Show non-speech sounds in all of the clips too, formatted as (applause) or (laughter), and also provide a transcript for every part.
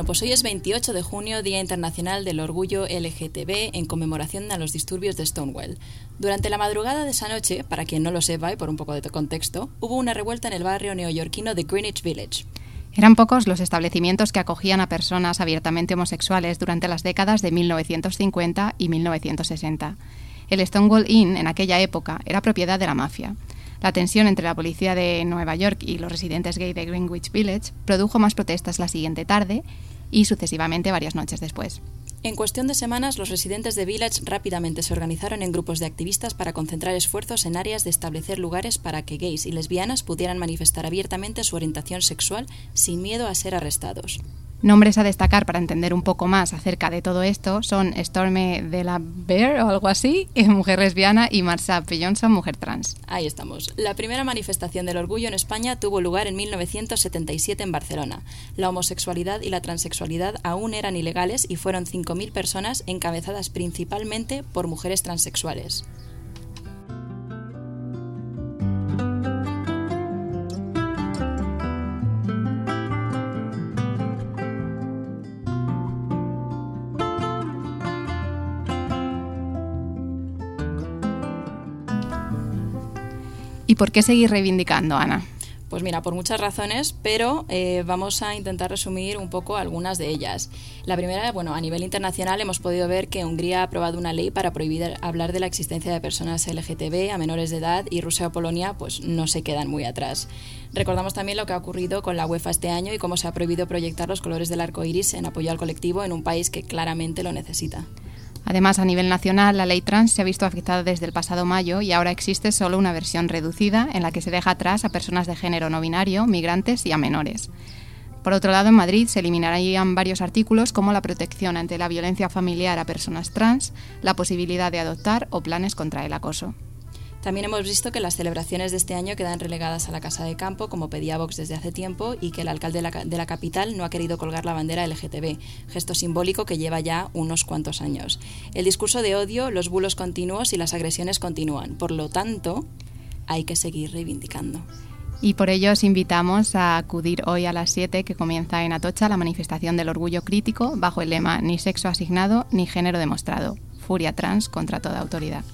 Bueno, pues hoy es 28 de junio, Día Internacional del Orgullo LGTB, en conmemoración a los disturbios de Stonewall. Durante la madrugada de esa noche, para quien no lo sepa y por un poco de contexto, hubo una revuelta en el barrio neoyorquino de Greenwich Village. Eran pocos los establecimientos que acogían a personas abiertamente homosexuales durante las décadas de 1950 y 1960. El Stonewall Inn en aquella época era propiedad de la mafia. La tensión entre la policía de Nueva York y los residentes gay de Greenwich Village produjo más protestas la siguiente tarde y sucesivamente varias noches después. En cuestión de semanas, los residentes de Village rápidamente se organizaron en grupos de activistas para concentrar esfuerzos en áreas de establecer lugares para que gays y lesbianas pudieran manifestar abiertamente su orientación sexual sin miedo a ser arrestados. Nombres a destacar para entender un poco más acerca de todo esto son Stormy de la Bear o algo así, mujer lesbiana, y Marsha P. Johnson, mujer trans. Ahí estamos. La primera manifestación del orgullo en España tuvo lugar en 1977 en Barcelona. La homosexualidad y la transexualidad aún eran ilegales y fueron 5.000 personas encabezadas principalmente por mujeres transexuales. ¿Y por qué seguir reivindicando, Ana? Pues mira, por muchas razones, pero eh, vamos a intentar resumir un poco algunas de ellas. La primera, bueno, a nivel internacional hemos podido ver que Hungría ha aprobado una ley para prohibir hablar de la existencia de personas LGTB a menores de edad y Rusia o Polonia pues no se quedan muy atrás. Recordamos también lo que ha ocurrido con la UEFA este año y cómo se ha prohibido proyectar los colores del arco iris en apoyo al colectivo en un país que claramente lo necesita. Además, a nivel nacional, la ley trans se ha visto afectada desde el pasado mayo y ahora existe solo una versión reducida en la que se deja atrás a personas de género no binario, migrantes y a menores. Por otro lado, en Madrid se eliminarían varios artículos como la protección ante la violencia familiar a personas trans, la posibilidad de adoptar o planes contra el acoso. También hemos visto que las celebraciones de este año quedan relegadas a la Casa de Campo, como pedía Vox desde hace tiempo, y que el alcalde de la, capital no ha querido colgar la bandera LGTB, gesto simbólico que lleva ya unos cuantos años. El discurso de odio, los bulos continuos y las agresiones continúan. Por lo tanto, hay que seguir reivindicando. Y por ello os invitamos a acudir hoy a las 7 que comienza en Atocha la manifestación del orgullo crítico bajo el lema ni sexo asignado ni género demostrado. Furia trans contra toda autoridad.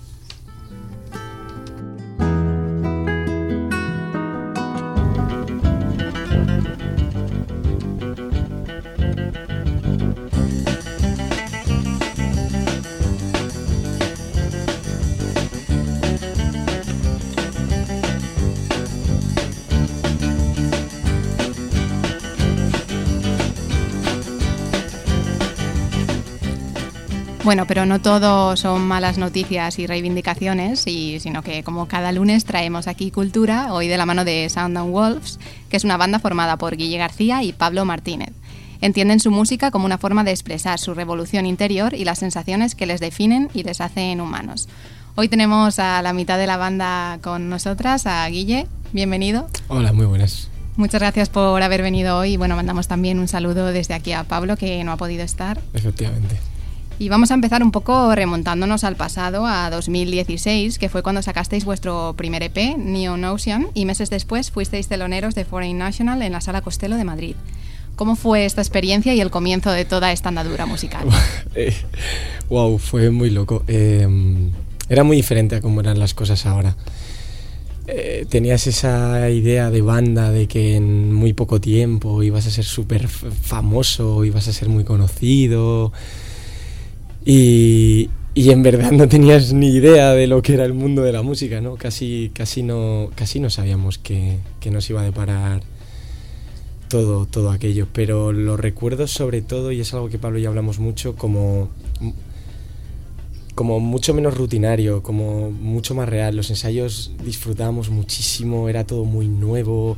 Bueno, pero no todo son malas noticias y reivindicaciones, y, sino que como cada lunes traemos aquí cultura, hoy de la mano de Sound and Wolves, que es una banda formada por Guille García y Pablo Martínez. Entienden su música como una forma de expresar su revolución interior y las sensaciones que les definen y les hacen humanos. Hoy tenemos a la mitad de la banda con nosotras, a Guille. Bienvenido. Hola, muy buenas. Muchas gracias por haber venido hoy. Bueno, mandamos también un saludo desde aquí a Pablo, que no ha podido estar. Efectivamente. Y vamos a empezar un poco remontándonos al pasado, a 2016, que fue cuando sacasteis vuestro primer EP, Neon Ocean, y meses después fuisteis teloneros de Foreign National en la Sala Costello de Madrid. ¿Cómo fue esta experiencia y el comienzo de toda esta andadura musical? (laughs) wow, fue muy loco. Eh, era muy diferente a cómo eran las cosas ahora. Eh, tenías esa idea de banda de que en muy poco tiempo ibas a ser súper famoso, ibas a ser muy conocido. Y, y, en verdad no tenías ni idea de lo que era el mundo de la música, ¿no? Casi, casi, no, casi no sabíamos que, que nos iba a deparar todo, todo aquello. Pero lo recuerdo sobre todo, y es algo que Pablo y yo hablamos mucho, como como mucho menos rutinario, como mucho más real. Los ensayos disfrutábamos muchísimo, era todo muy nuevo.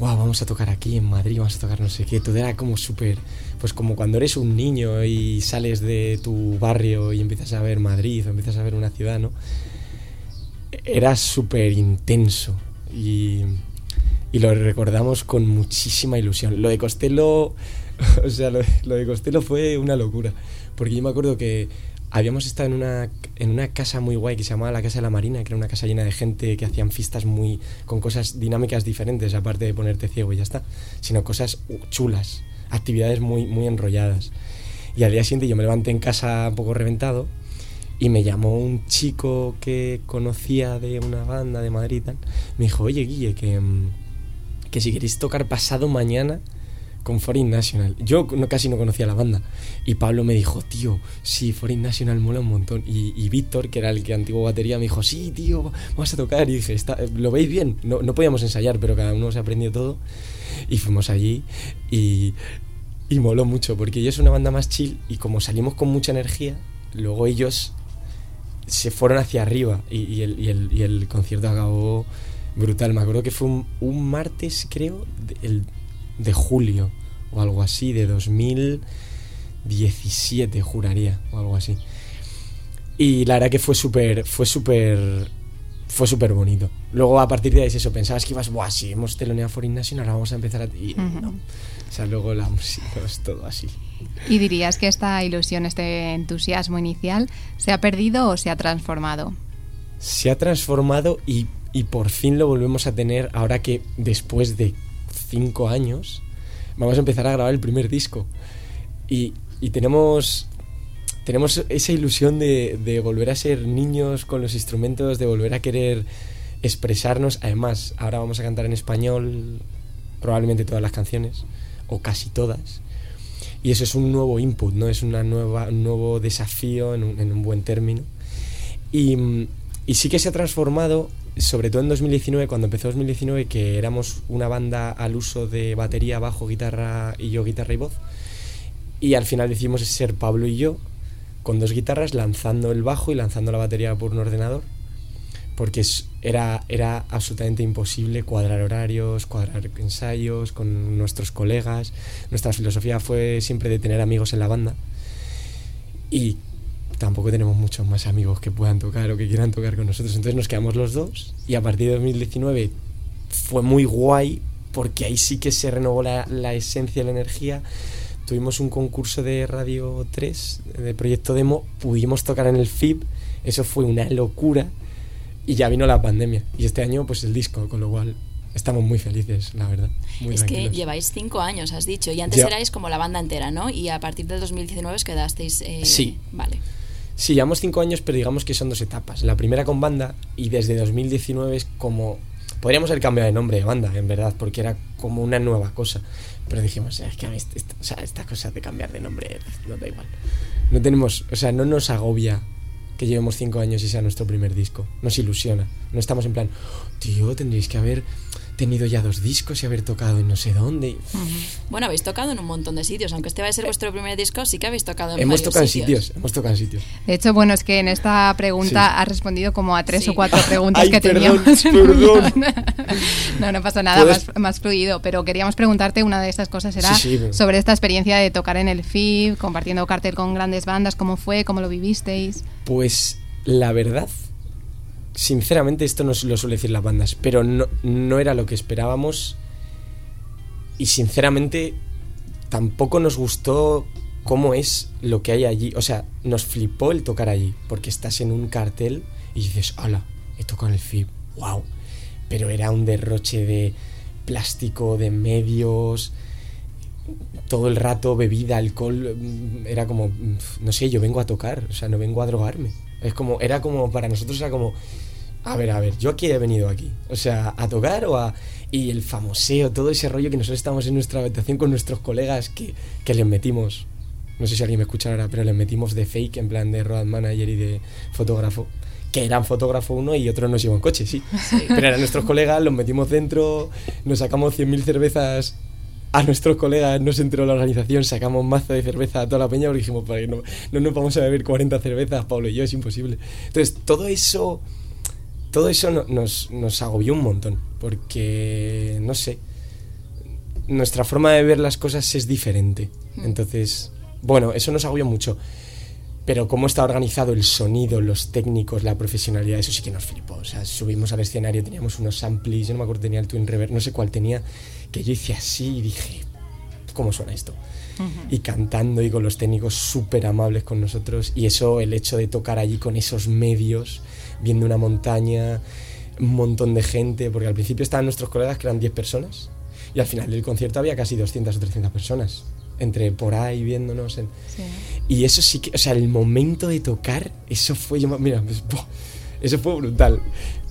Wow, vamos a tocar aquí en Madrid, vamos a tocar no sé qué. Todo era como súper, pues como cuando eres un niño y sales de tu barrio y empiezas a ver Madrid o empiezas a ver una ciudad, ¿no? Era súper intenso y, y, lo recordamos con muchísima ilusión. Lo de Costello, (laughs) o sea, lo, lo de Costello fue una locura, porque yo me acuerdo que habíamos estado en una, en una casa muy guay que se llamaba la Casa de la Marina, que era una casa llena de gente que hacían fiestas muy con cosas dinámicas diferentes, aparte de ponerte ciego y ya está, sino cosas chulas, actividades muy, muy enrolladas. Y al día siguiente yo me levanté en casa un poco reventado y me llamó un chico que conocía de una banda de Madrid. Me dijo, oye Guille, que, mm, que si queréis tocar pasado mañana con Foreign National. Yo no, casi no conocía la banda. Y Pablo me dijo, tío, sí, Foreign National mola un montón. Y, Víctor, que era el que antiguo batería, me dijo, sí, tío, vamos a tocar. Y dije, ¿lo veis bien? No, no podíamos ensayar, pero cada uno se aprendió todo. Y fuimos allí y, y moló mucho, porque ellos es una banda más chill y como salimos con mucha energía, luego ellos se fueron hacia arriba y, el, y el, y el concierto acabó brutal. Me acuerdo que fue un, un martes, creo, el de julio o algo así, de 2017, juraría, o algo así. Y la verdad que fue súper, fue súper, fue súper bonito. Luego a partir de ahí eso, pensabas que ibas, buah, si hemos teloneado Foreign National, ahora vamos a empezar a... Y no. O sea, luego la música es todo así. ¿Y dirías que esta ilusión, este entusiasmo inicial, se ha perdido o se ha transformado? Se ha transformado y, y por fin lo volvemos a tener ahora que después de cinco años, vamos a empezar a grabar el primer disco. Y, tenemos, tenemos esa ilusión de, de, volver a ser niños con los instrumentos, de volver a querer expresarnos. Además, ahora vamos a cantar en español probablemente todas las canciones, o casi todas. Y eso es un nuevo input, ¿no? Es una nueva, un nuevo desafío en un, en un buen término. Y, y sí que se ha transformado sobre todo en 2019, cuando empezó 2019, que éramos una banda al uso de batería, bajo, guitarra y yo guitarra y voz. Y al final decidimos ser Pablo y yo, con dos guitarras, lanzando el bajo y lanzando la batería por un ordenador, porque era, era absolutamente imposible cuadrar horarios, cuadrar ensayos con nuestros colegas. Nuestra filosofía fue siempre de tener amigos en la banda. Y tampoco tenemos muchos más amigos que puedan tocar o que quieran tocar con nosotros. Entonces nos quedamos los dos y a partir de 2019 fue muy guay porque ahí sí que se renovó la, la esencia, la energía. Tuvimos un concurso de Radio 3, de Proyecto Demo, pudimos tocar en el FIB, eso fue una locura y ya vino la pandemia. Y este año pues el disco, con lo cual estamos muy felices, la verdad. es que lleváis cinco años, has dicho, y antes erais como la banda entera, ¿no? Y a partir del 2019 os quedasteis... Eh, sí. Vale. Sí, llevamos cinco años, pero digamos que son dos etapas. La primera con banda y desde 2019 es como... Podríamos haber cambiado de nombre de banda, en verdad, porque era como una nueva cosa. Pero dijimos, es que esta, o sea, esta cosa de cambiar de nombre no da igual. No tenemos, o sea, no nos agobia que llevemos cinco años y sea nuestro primer disco. Nos ilusiona. No estamos en plan, tío, tendréis que haber tenido ya dos discos y haber tocado en no sé dónde. Bueno, habéis tocado en un montón de sitios, aunque este va a ser vuestro primer disco, sí que habéis tocado en hemos tocado sitios. en sitios. Hemos tocado en sitios. De hecho, bueno, es que en esta pregunta has respondido como a tres o cuatro preguntas (laughs) que perdón, teníamos. Perdón. (laughs) no, no pasa nada, más, más, fluido, pero queríamos preguntarte, una de estas cosas era sobre esta experiencia de tocar en el FIB, compartiendo cartel con grandes bandas, ¿cómo fue? ¿Cómo lo vivisteis? Pues la verdad sinceramente esto no lo suele decir las bandas, pero no, no era lo que esperábamos y sinceramente tampoco nos gustó cómo es lo que hay allí. O sea, nos flipó el tocar allí, porque estás en un cartel y dices, hola, he tocado el FIB, wow. Pero era un derroche de plástico, de medios, todo el rato bebida, alcohol, era como, no sé, yo vengo a tocar, o sea, no vengo a drogarme. Es como, era como, para nosotros era como, a ver, a ver, yo aquí he venido aquí. O sea, a tocar o a... Y el famoseo, todo ese rollo que nosotros estamos en nuestra habitación con nuestros colegas que, que les metimos, no sé si alguien me escucha ahora, pero les metimos de fake, en plan de road manager y de fotógrafo, que eran fotógrafo uno y otro nos llevó en coche, sí. Pero eran nuestros colegas, los metimos dentro, nos sacamos 100.000 cervezas a nuestros colegas nos entró la organización, sacamos mazo de cerveza a toda la peña porque dijimos, no, no nos vamos a beber 40 cervezas, Pablo y yo, es imposible. Entonces, todo eso, todo eso nos, nos agobió un montón, porque, no sé, nuestra forma de ver las cosas es diferente. Hmm. Entonces, bueno, eso nos agobió mucho. Pero cómo está organizado el sonido, los técnicos, la profesionalidad, eso sí que nos flipó. O sea, subimos al escenario, teníamos unos samples, yo no me acuerdo, tenía el Twin Reverb, no sé cuál tenía, que yo hice así y dije, ¿cómo suena esto? Y cantando y con los técnicos súper amables con nosotros. Y eso, el hecho de tocar allí con esos medios, viendo una montaña, un montón de gente, porque al principio estaban nuestros colegas que eran 10 personas y al final del concierto había casi 200 o 300 personas entre por ahí viéndonos. Y eso sí que, o sea, el momento de tocar, eso fue, yo, mira, (laughs) pues, eso fue brutal.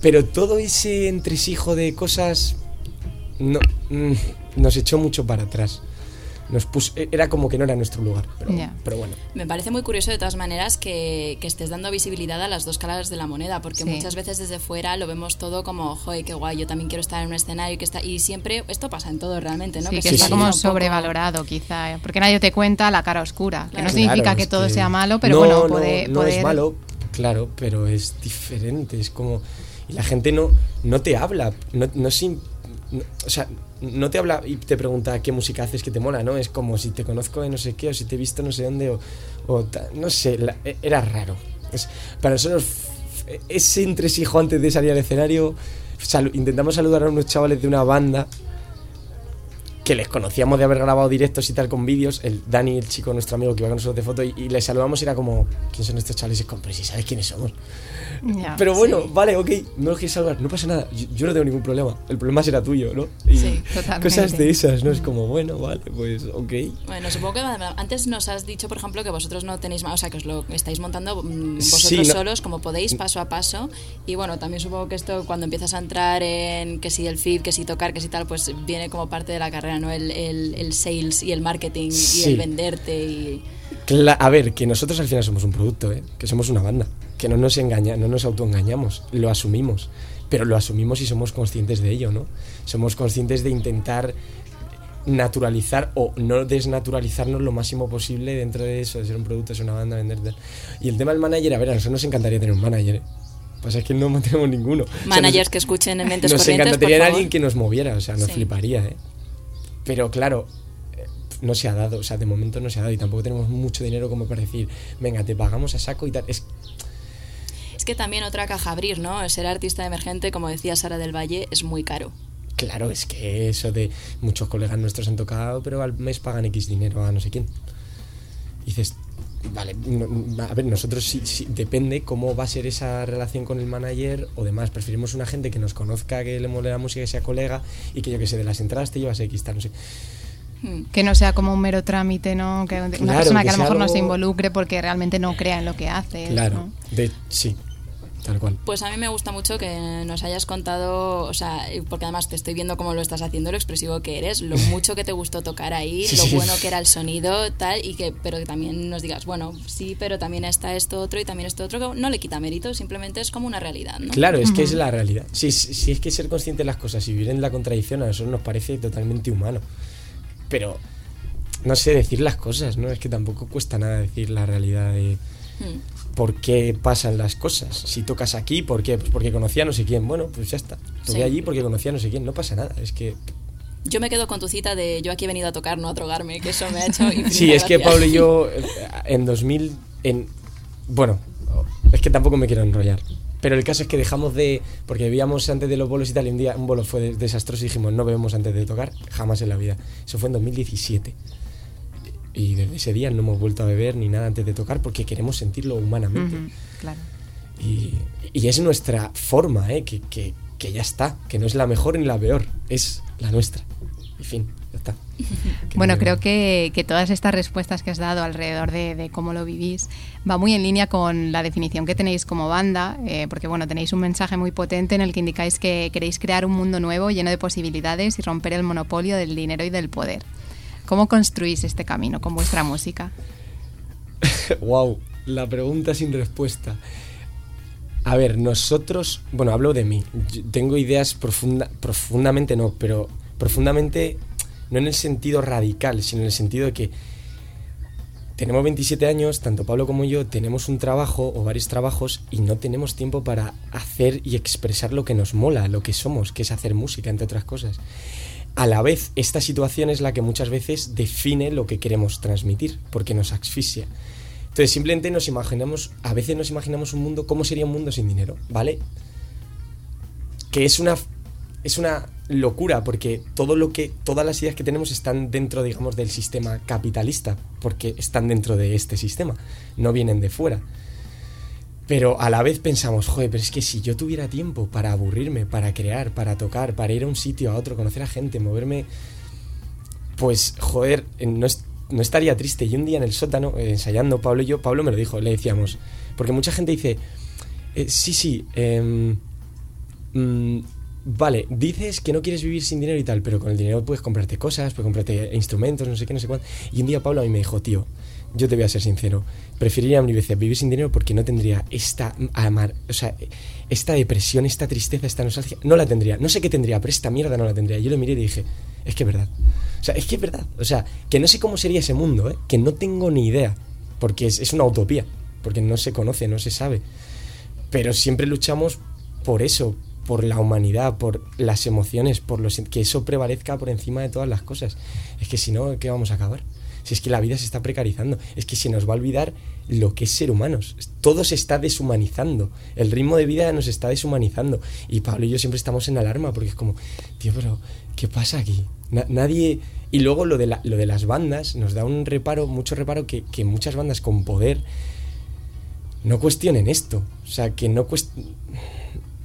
Pero todo ese entresijo de cosas no, mm, nos echó mucho para atrás nos e-, era como que no era nuestro lugar. Pero, bueno. Me parece muy curioso de todas maneras que, estés dando visibilidad a las dos caras de la moneda, porque muchas veces desde fuera lo vemos todo como, joder, qué guay, yo también quiero estar en un escenario que está. Y siempre, esto pasa en todo realmente, ¿no? que, está como sobrevalorado, quizá, ¿eh? porque nadie te cuenta la cara oscura, que no significa que todo sea malo, pero bueno, puede. No, es malo, claro, pero es diferente, es como. Y la gente no, no te habla, no, no, o sea, no te habla y te pregunta qué música haces que te mola, ¿no? Es como si te conozco de no sé qué, o si te he visto no sé dónde, o, no sé, e, era raro. Es, para nosotros, ese entresijo antes de salir al escenario, intentamos saludar a unos chavales de una banda que les conocíamos de haber grabado directos y tal con vídeos, el Dani, el chico, nuestro amigo que iba con nosotros de foto, y, y les saludamos era como, ¿quién son estos chavales? Y como, si sabes quiénes somos. (laughs) pero bueno, vale, ok, no los quieres salvar, no pasa nada, yo, no tengo ningún problema, el problema será tuyo, ¿no? Y sí, (laughs) totalmente. Cosas de esas, ¿no? Es como, bueno, vale, pues ok. Bueno, supongo que antes nos has dicho, por ejemplo, que vosotros no tenéis más, o sea, que os lo estáis montando mm, vosotros solos, como podéis, paso a paso, y bueno, también supongo que esto cuando empiezas a entrar en que si el feed, que si tocar, que si tal, pues viene como parte de la carrera, ¿no? El, el, sales y el marketing y el venderte y... a ver, que nosotros al final somos un producto, ¿eh? que somos una banda, que no nos engaña, no nos autoengañamos, lo asumimos, pero lo asumimos y somos conscientes de ello, ¿no? Somos conscientes de intentar naturalizar o no desnaturalizarnos lo máximo posible dentro de eso, de ser un producto, ser una banda, venderte. Y el tema del manager, a ver, a nosotros nos encantaría tener un manager. ¿eh? Pasa es que no (laughs) tenemos ninguno. Managers que escuchen en mentes Nos encantaría alguien que nos moviera, o sea, nos fliparía, ¿eh? Pero claro, eh, no se ha dado, o sea, de momento no se ha dado y tampoco tenemos mucho dinero como para decir, venga, te pagamos a saco y tal. Es, es que también otra caja abrir, ¿no? Ser artista emergente, como decía Sara del Valle, es muy caro. Claro, es que eso de muchos colegas nuestros han tocado, pero al mes pagan X dinero a no sé quién. Y dices, vale, a ver, nosotros sí, depende cómo va a ser esa relación con el manager o demás. Preferimos una gente que nos conozca, que le mole la música, que sea colega y que yo que sé, de las entradas te llevas X, tal, no sé. Hmm. Que no sea como un mero trámite, ¿no? Que una persona que, a lo mejor no se involucre porque realmente no crea en lo que hace. Claro, de, sí, Tal cual. Pues a mí me gusta mucho que nos hayas contado, o sea, porque además te estoy viendo cómo lo estás haciendo, lo expresivo que eres, lo (laughs) mucho que te gustó tocar ahí, lo bueno que era el sonido, tal, y que, pero que también nos digas, bueno, sí, pero también está esto otro y también esto otro, que no le quita mérito, simplemente es como una realidad, ¿no? Claro, es que es la realidad. Si sí, es que ser consciente de las cosas y vivir en la contradicción a nosotros nos parece totalmente humano. Pero, no sé, decir las cosas, ¿no? Es que tampoco cuesta nada decir la realidad de... Hmm por qué pasan las cosas. Si tocas aquí, ¿por qué? Pues porque conocía a no sé quién. Bueno, pues ya está. Toqué allí porque conocía a no sé quién. No pasa nada. Es que. Yo me quedo con tu cita de yo aquí he venido a tocar, no a drogarme, que eso me ha hecho. (laughs) sí, es que Pablo y yo (laughs) eh, en 2000. En, bueno, es que tampoco me quiero enrollar. Pero el caso es que dejamos de. Porque bebíamos antes de los bolos y tal, y un día un bolo fue desastroso y dijimos no bebemos antes de tocar, jamás en la vida. Eso fue en 2017. Y desde ese día no hemos vuelto a beber ni nada antes de tocar porque queremos sentirlo humanamente. claro. y, y, es nuestra forma, ¿eh? que, que, que, ya está, que no es la mejor ni la peor, es la nuestra. En fin, ya está. (laughs) bueno, creo que, que, todas estas respuestas que has dado alrededor de, de, cómo lo vivís va muy en línea con la definición que tenéis como banda, eh, porque bueno, tenéis un mensaje muy potente en el que indicáis que queréis crear un mundo nuevo lleno de posibilidades y romper el monopolio del dinero y del poder. ¿Cómo construís este camino con vuestra música? (laughs) wow, la pregunta sin respuesta. A ver, nosotros, bueno, hablo de mí. tengo ideas profunda, profundamente no, pero profundamente no en el sentido radical, sino en el sentido de que tenemos 27 años, tanto Pablo como yo tenemos un trabajo o varios trabajos y no tenemos tiempo para hacer y expresar lo que nos mola, lo que somos, que es hacer música, entre otras cosas. A la vez, esta situación es la que muchas veces define lo que queremos transmitir, porque nos asfixia. Entonces, simplemente nos imaginamos, a veces nos imaginamos un mundo, ¿cómo sería un mundo sin dinero? ¿Vale? Que es una, es una locura, porque todo lo que, todas las ideas que tenemos están dentro, digamos, del sistema capitalista, porque están dentro de este sistema, no vienen de fuera. Pero a la vez pensamos, joder, pero es que si yo tuviera tiempo para aburrirme, para crear, para tocar, para ir a un sitio a otro, conocer a gente, moverme, pues joder, no, no estaría triste. Y un día en el sótano, eh, ensayando, Pablo y yo, Pablo me lo dijo, le decíamos, porque mucha gente dice, eh, sí, sí, eh, vale, dices que no quieres vivir sin dinero y tal, pero con el dinero puedes comprarte cosas, puedes comprarte instrumentos, no sé qué, no sé cuánto. Y un día Pablo a mí me dijo, tío, yo te voy a ser sincero, preferiría vivir sin dinero porque no tendría esta amar, o sea, esta depresión, esta tristeza, esta nostalgia, no la tendría. No sé qué tendría, pero esta mierda no la tendría. Yo lo miré y dije, es que es verdad. O sea, es que es verdad. O sea, que no sé cómo sería ese mundo, ¿eh? que no tengo ni idea, porque es, es una utopía, porque no se conoce, no se sabe. Pero siempre luchamos por eso, por la humanidad, por las emociones, por los, que eso prevalezca por encima de todas las cosas. Es que si no, ¿qué vamos a acabar? Si es que la vida se está precarizando, es que se nos va a olvidar lo que es ser humanos. Todo se está deshumanizando. El ritmo de vida nos está deshumanizando. Y Pablo y yo siempre estamos en alarma porque es como, tío, pero ¿qué pasa aquí? nadie... Y luego lo de, lo de las bandas nos da un reparo, mucho reparo, que, que muchas bandas con poder no cuestionen esto. O sea, que no cuestionen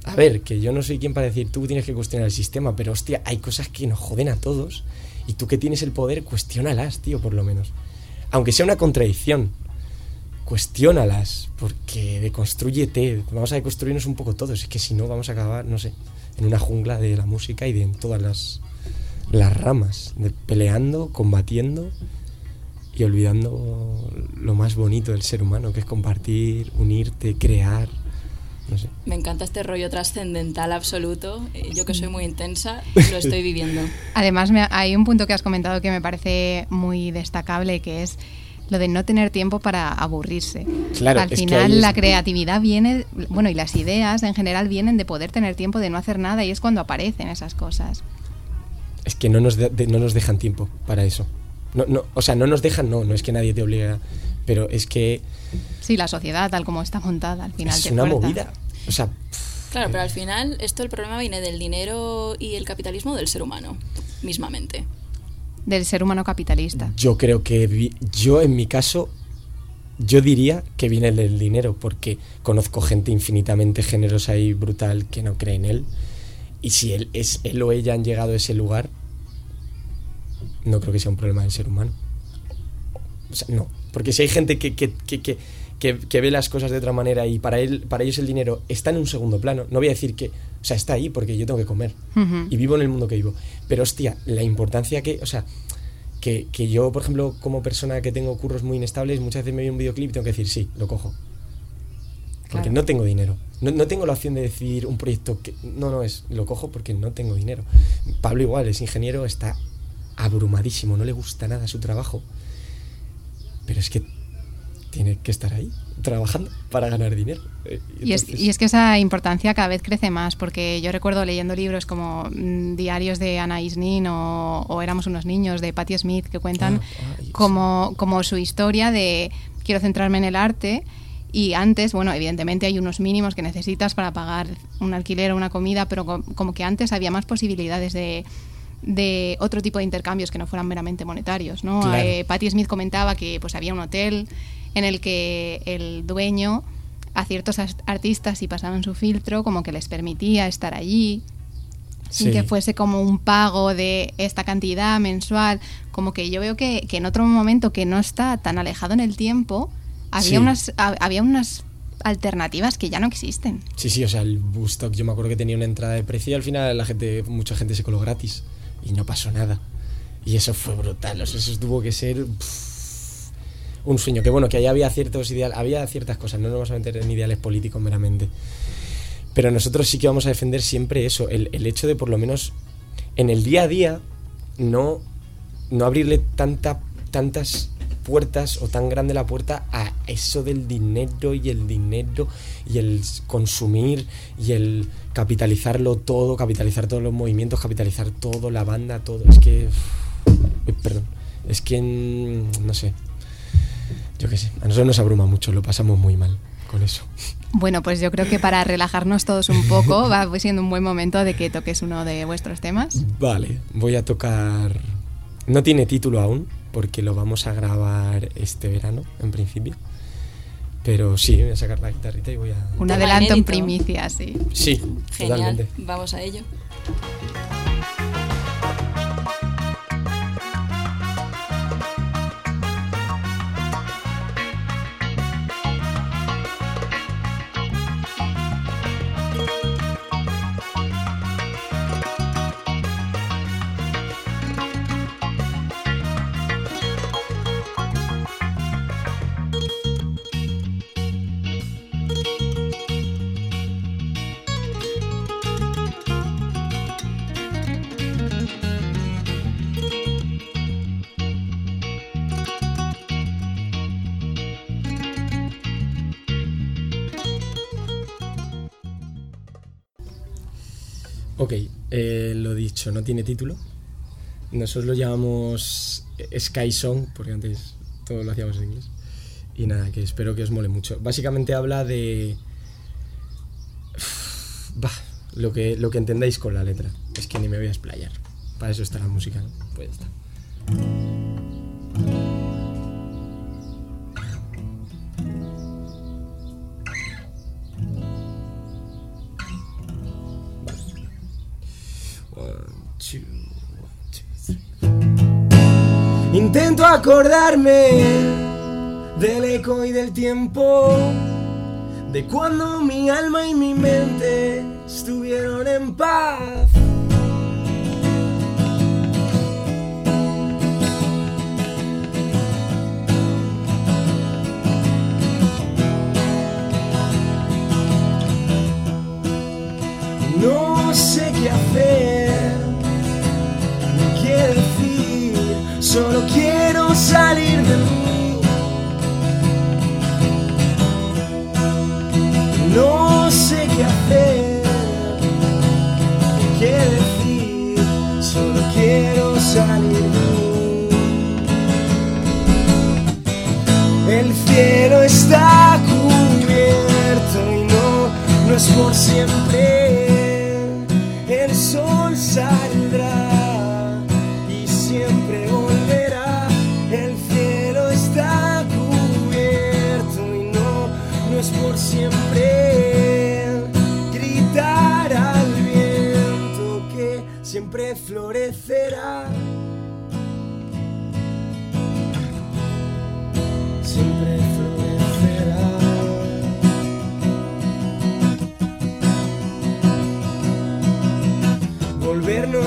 a ver, que yo no soy quien para decir tú tienes que cuestionar el sistema, pero hostia, hay cosas que nos joden a todos y tú que tienes el poder, cuestiónalas, tío, por lo menos. Aunque sea una contradicción, cuestiónalas, porque deconstruyete, vamos a deconstruirnos un poco todos, es que si no vamos a acabar, no sé, en una jungla de la música y de en todas las, las ramas, de peleando, combatiendo y olvidando lo más bonito del ser humano, que es compartir, unirte, crear me encanta este rollo trascendental absoluto. Eh, yo que soy muy intensa, lo (laughs) estoy viviendo. Además, hay un punto que has comentado que me parece muy destacable, que es lo de no tener tiempo para aburrirse. Claro, Al final la creatividad viene, bueno, y las ideas en general vienen de poder tener tiempo de no hacer nada y es cuando aparecen esas cosas. Es que no nos, no nos dejan tiempo para eso. No, no, o sea, no nos dejan, no, no es que nadie te obligue, pero es que... Sí, la sociedad tal como está montada al final. Es una movida. O sea... Claro, pero al final esto el problema viene del dinero y el capitalismo del ser humano, mismamente. Del ser humano capitalista. Yo creo que yo en mi caso yo diría que viene del dinero, porque conozco gente infinitamente generosa y brutal que no cree en él. Y si él, es, él o ella han llegado a ese lugar, no creo que sea un problema del ser humano. O sea, no. Porque si hay gente que, que, que, que, ve las cosas de otra manera y para, él, para ellos el dinero está en un segundo plano, no voy a decir que, o sea, está ahí porque yo tengo que comer y vivo en el mundo que vivo. Pero hostia, la importancia que, o sea, que, que, yo, por ejemplo, como persona que tengo curros muy inestables, muchas veces me veo un videoclip y tengo que decir, sí, lo cojo. Porque no tengo dinero. No, no, tengo la opción de decir un proyecto que... No, no, es, lo cojo porque no tengo dinero. Pablo igual, es ingeniero, está abrumadísimo, no le gusta nada su trabajo. Pero es que tiene que estar ahí trabajando para ganar dinero. Eh, y, es, y, es, que esa importancia cada vez crece más, porque yo recuerdo leyendo libros como mm, Diarios de Anais Nin o, Éramos unos niños de Patti Smith que cuentan ah, como, como su historia de quiero centrarme en el arte y antes, bueno, evidentemente hay unos mínimos que necesitas para pagar un alquiler o una comida, pero como que antes había más posibilidades de de otro tipo de intercambios que no fueran meramente monetarios. ¿no? Eh, Patti Smith comentaba que pues, había un hotel en el que el dueño a ciertos artistas, si pasaban su filtro, como que les permitía estar allí, sin que fuese como un pago de esta cantidad mensual. Como que yo veo que, en otro momento que no está tan alejado en el tiempo, había, unas, había unas alternativas que ya no existen. Sí, sí, o sea, el Bustock yo me acuerdo que tenía una entrada de precio y al final la gente, mucha gente se coló gratis y no pasó nada. Y eso fue brutal, eso tuvo que ser un sueño. Que bueno, que ahí había ciertos ideales, había ciertas cosas, no nos vamos a meter en ideales políticos meramente. Pero nosotros sí que vamos a defender siempre eso, el, el hecho de por lo menos en el día a día no no abrirle tanta, tantas puertas o tan grande la puerta a eso del dinero y el dinero y el consumir y el capitalizarlo todo, capitalizar todos los movimientos, capitalizar todo, la banda, todo. Es que... Perdón. Es que... Mm, no sé. Yo qué sé. A nosotros nos abruma mucho, lo pasamos muy mal con eso. Bueno, pues yo creo que para relajarnos todos un poco (laughs) va siendo un buen momento de que toques uno de vuestros temas. Vale, voy a tocar... No tiene título aún, porque lo vamos a grabar este verano, en principio. Pero sí, voy a sacar la guitarrita y voy a... Un adelanto en primicia, sí. Sí, Genial, vamos a ello. Eh, lo dicho, no tiene título. Nosotros lo llamamos Sky Song, porque antes todo lo hacíamos en inglés. Y nada, que espero que os mole mucho. Básicamente habla de... (sighs) Bah, lo que, lo que entendáis con la letra. Es que ni me voy a explayar. Para eso está la música, ¿no? Pues ya está. Acordarme del eco y del tiempo, de cuando mi alma y mi mente estuvieron en paz. No sé qué hacer, qué decir, solo quiero salir de mí. No sé qué hacer, qué decir, solo quiero salir de mí. El cielo está cubierto y no, no es por siempre el sol saldrá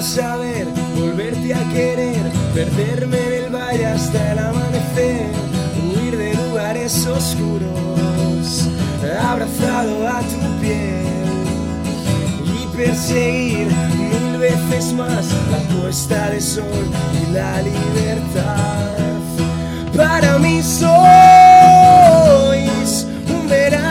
ver, volverte a querer, perderme en el valle hasta el amanecer, huir de lugares oscuros, abrazado a tu piel y perseguir mil veces más la puesta de sol y la libertad. Para mí sois un verano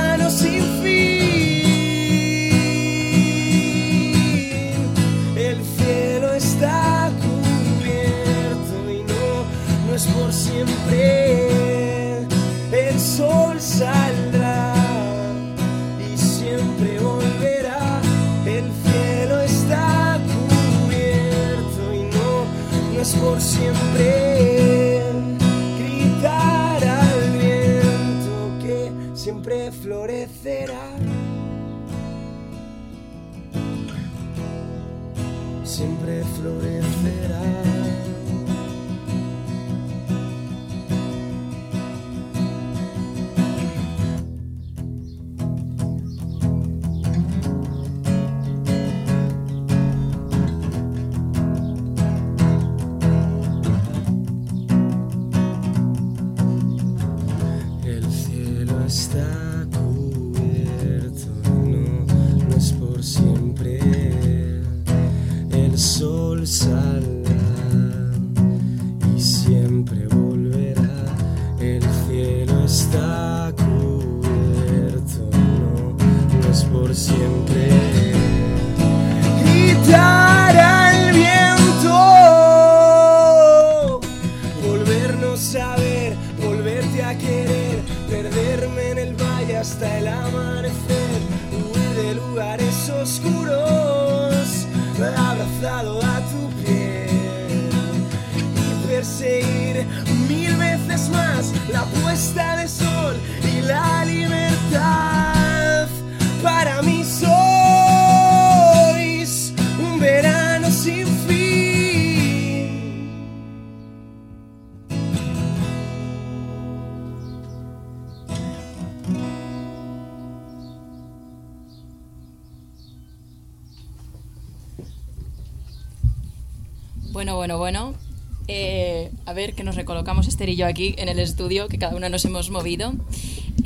recolocamos Esther y yo aquí en el estudio, que cada una nos hemos movido.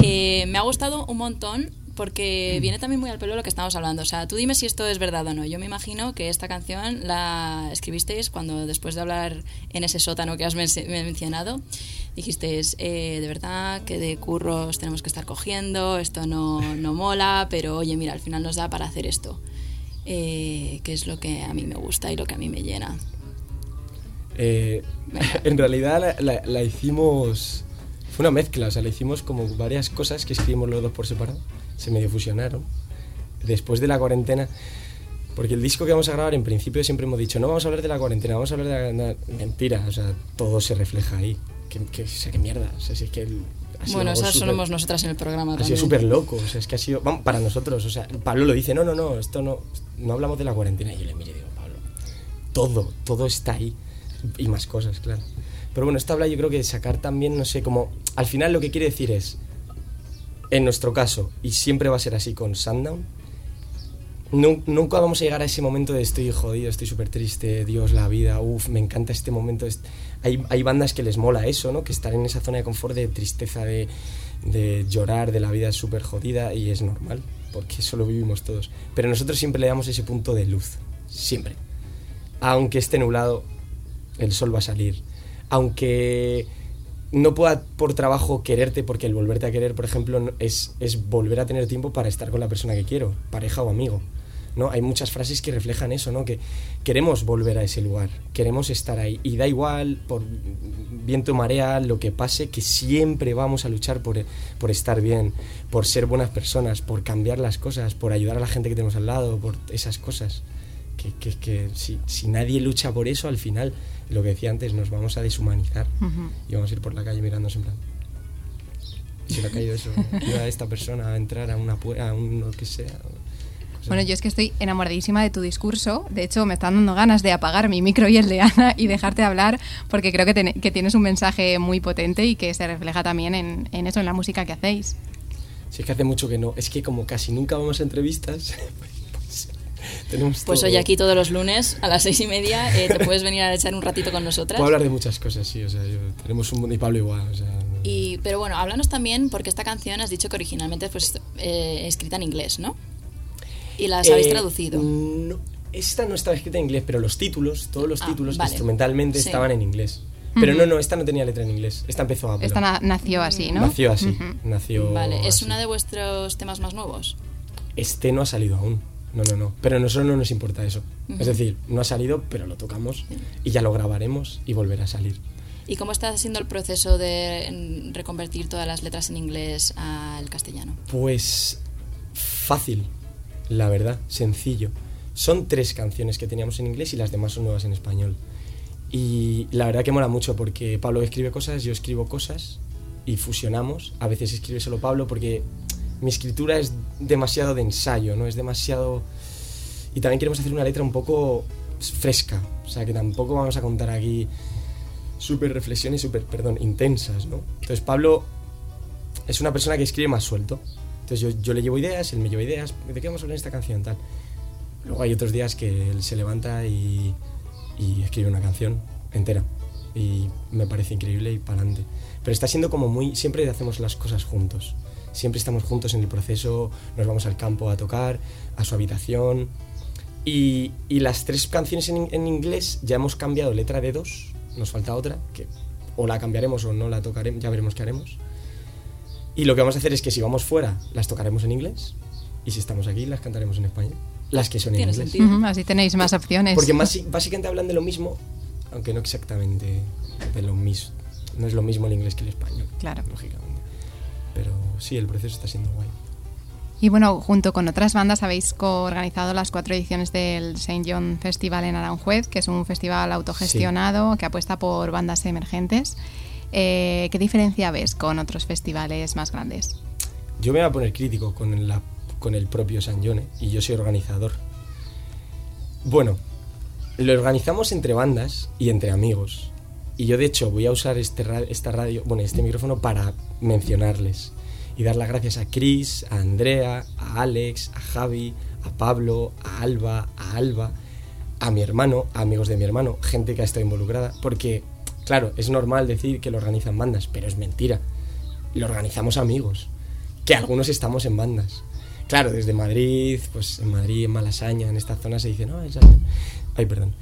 Eh, me ha gustado un montón porque viene también muy al pelo lo que estamos hablando. O sea, tú dime si esto es verdad o no. Yo me imagino que esta canción la escribisteis cuando después de hablar en ese sótano que has men- mencionado, dijisteis, eh, de verdad que de curros tenemos que estar cogiendo, esto no, no mola, pero oye, mira, al final nos da para hacer esto. Eh, que es lo que a mí me gusta y lo que a mí me llena. Eh, (laughs) en realidad la, la- la hicimos. Fue una mezcla, o sea, la hicimos como varias cosas que escribimos los dos por separado. Se medio fusionaron. Después de la cuarentena. Porque el disco que vamos a grabar, en principio siempre hemos dicho, no vamos a hablar de la cuarentena, vamos a hablar de la. Mentira, o sea, todo se refleja ahí. Que, que, o sea, qué mierda. O sea, si es que. el- Bueno, esas súper- somos nosotras en el programa Ha también. sido súper loco, o sea, es que ha sido. Vamos, para nosotros, o sea, Pablo lo dice, no, no, no, esto no. No hablamos de la cuarentena. Y yo le miro y digo, Pablo, todo, todo está ahí. Y más cosas, claro. Pero bueno, esto habla yo creo que sacar también, no sé, como. Al final lo que quiere decir es. En nuestro caso, y siempre va a ser así con Sundown, nu- nunca vamos a llegar a ese momento de estoy jodido, estoy súper triste, Dios, la vida, uff, me encanta este momento. Hay, hay bandas que les mola eso, ¿no? Que estar en esa zona de confort, de tristeza, de, de llorar, de la vida súper jodida, y es normal, porque eso lo vivimos todos. Pero nosotros siempre le damos ese punto de luz, siempre. Aunque esté nublado, el sol va a salir. Aunque no pueda por trabajo quererte, porque el volverte a querer, por ejemplo, es, es volver a tener tiempo para estar con la persona que quiero, pareja o amigo. ¿no? Hay muchas frases que reflejan eso, ¿no? Que queremos volver a ese lugar, queremos estar ahí. Y da igual, por viento marea, lo que pase, que siempre vamos a luchar por, por estar bien, por ser buenas personas, por cambiar las cosas, por ayudar a la gente que tenemos al lado, por esas cosas. Que, que, que si, si nadie lucha por eso, al final, lo que decía antes, nos vamos a deshumanizar Ujú. y vamos a ir por la calle mirándose en plan. "¿Y Si le ha caído eso, a esta persona a entrar a una a un lo que sea. Bueno, yo es que estoy enamoradísima de tu discurso. De hecho, me están dando ganas de apagar mi micro y el de Ana y dejarte hablar, porque creo que, ten- que tienes un mensaje muy potente y que se refleja también en, en eso, en la música que hacéis. Si es que hace mucho que no. Es que como casi nunca vamos a entrevistas, (laughs) pues tenemos Pues todo- hoy aquí todos los lunes a las seis y media eh, te puedes venir a echar un ratito con nosotras. Puedo hablar de muchas cosas, sí. O sea, yo- tenemos un y Pablo igual. O sea, Y, pero bueno, háblanos también, porque esta canción has dicho que originalmente fue eh, escrita en inglés, ¿no? Y las habéis Eh, traducido. no, esta no estaba escrita en inglés, pero los títulos, todos los Ah, títulos vale. instrumentalmente Sí. estaban en inglés. Pero no, no, esta no tenía letra en inglés. Esta empezó a. Esta na- nació así, ¿no? Nació así. Nació. Vale, ¿es así. uno de vuestros temas más nuevos? Este no ha salido aún. No, no, no. Pero a nosotros no nos importa eso. Es decir, no ha salido, pero lo tocamos y ya lo grabaremos y volverá a salir. ¿Y cómo está siendo el proceso de reconvertir todas las letras en inglés al castellano? Pues fácil, la verdad, sencillo. Son tres canciones que teníamos en inglés y las demás son nuevas en español. Y la verdad que mola mucho porque Pablo escribe cosas, yo escribo cosas y fusionamos. A veces escribe solo Pablo porque mi escritura es demasiado de ensayo, ¿no? Es demasiado... Y también queremos hacer una letra un poco fresca, o sea que tampoco vamos a contar aquí súper reflexiones, súper, perdón, intensas, ¿no? Entonces Pablo es una persona que escribe más suelto. Entonces yo, yo le llevo ideas, él me lleva ideas, ¿de qué vamos a hablar en esta canción? Tal. Luego hay otros días que él se levanta y, y escribe una canción entera. Y me parece increíble y para adelante. Pero está siendo como muy... Siempre hacemos las cosas juntos. Siempre estamos juntos en el proceso, nos vamos al campo a tocar, a su habitación. Y, y las tres canciones en, en inglés ya hemos cambiado letra de dos, nos falta otra, que o la cambiaremos o no la tocaremos, ya veremos qué haremos. Y lo que vamos a hacer es que si vamos fuera, las tocaremos en inglés. Y si estamos aquí, las cantaremos en español. Las que son en Tiene inglés. sentido. Así tenéis más opciones. Porque basi- básicamente hablan de lo mismo, aunque no exactamente de lo mismo. No es lo mismo el inglés que el español. Claro. Lógicamente. Pero sí, el proceso está siendo guay. Y bueno, junto con otras bandas habéis coorganizado las cuatro ediciones del St. John Festival en Aranjuez, que es un festival autogestionado que apuesta por bandas emergentes. Eh, ¿Qué diferencia ves con otros festivales más grandes? Yo me voy a poner crítico con, la, con el propio San John ¿eh? y yo soy organizador. Bueno, lo organizamos entre bandas y entre amigos. Y yo de hecho voy a usar este, esta radio, bueno, este micrófono para mencionarles y dar las gracias a Chris, a Andrea, a Alex, a Javi, a Pablo, a Alba, a Alba, a mi hermano, a amigos de mi hermano, gente que ha estado involucrada, porque, claro, es normal decir que lo organizan bandas, pero es mentira. Lo organizamos amigos, que algunos estamos en bandas. Claro, desde Madrid, pues en Madrid, en Malasaña, en esta zona se dice, no, es... Ay, perdón.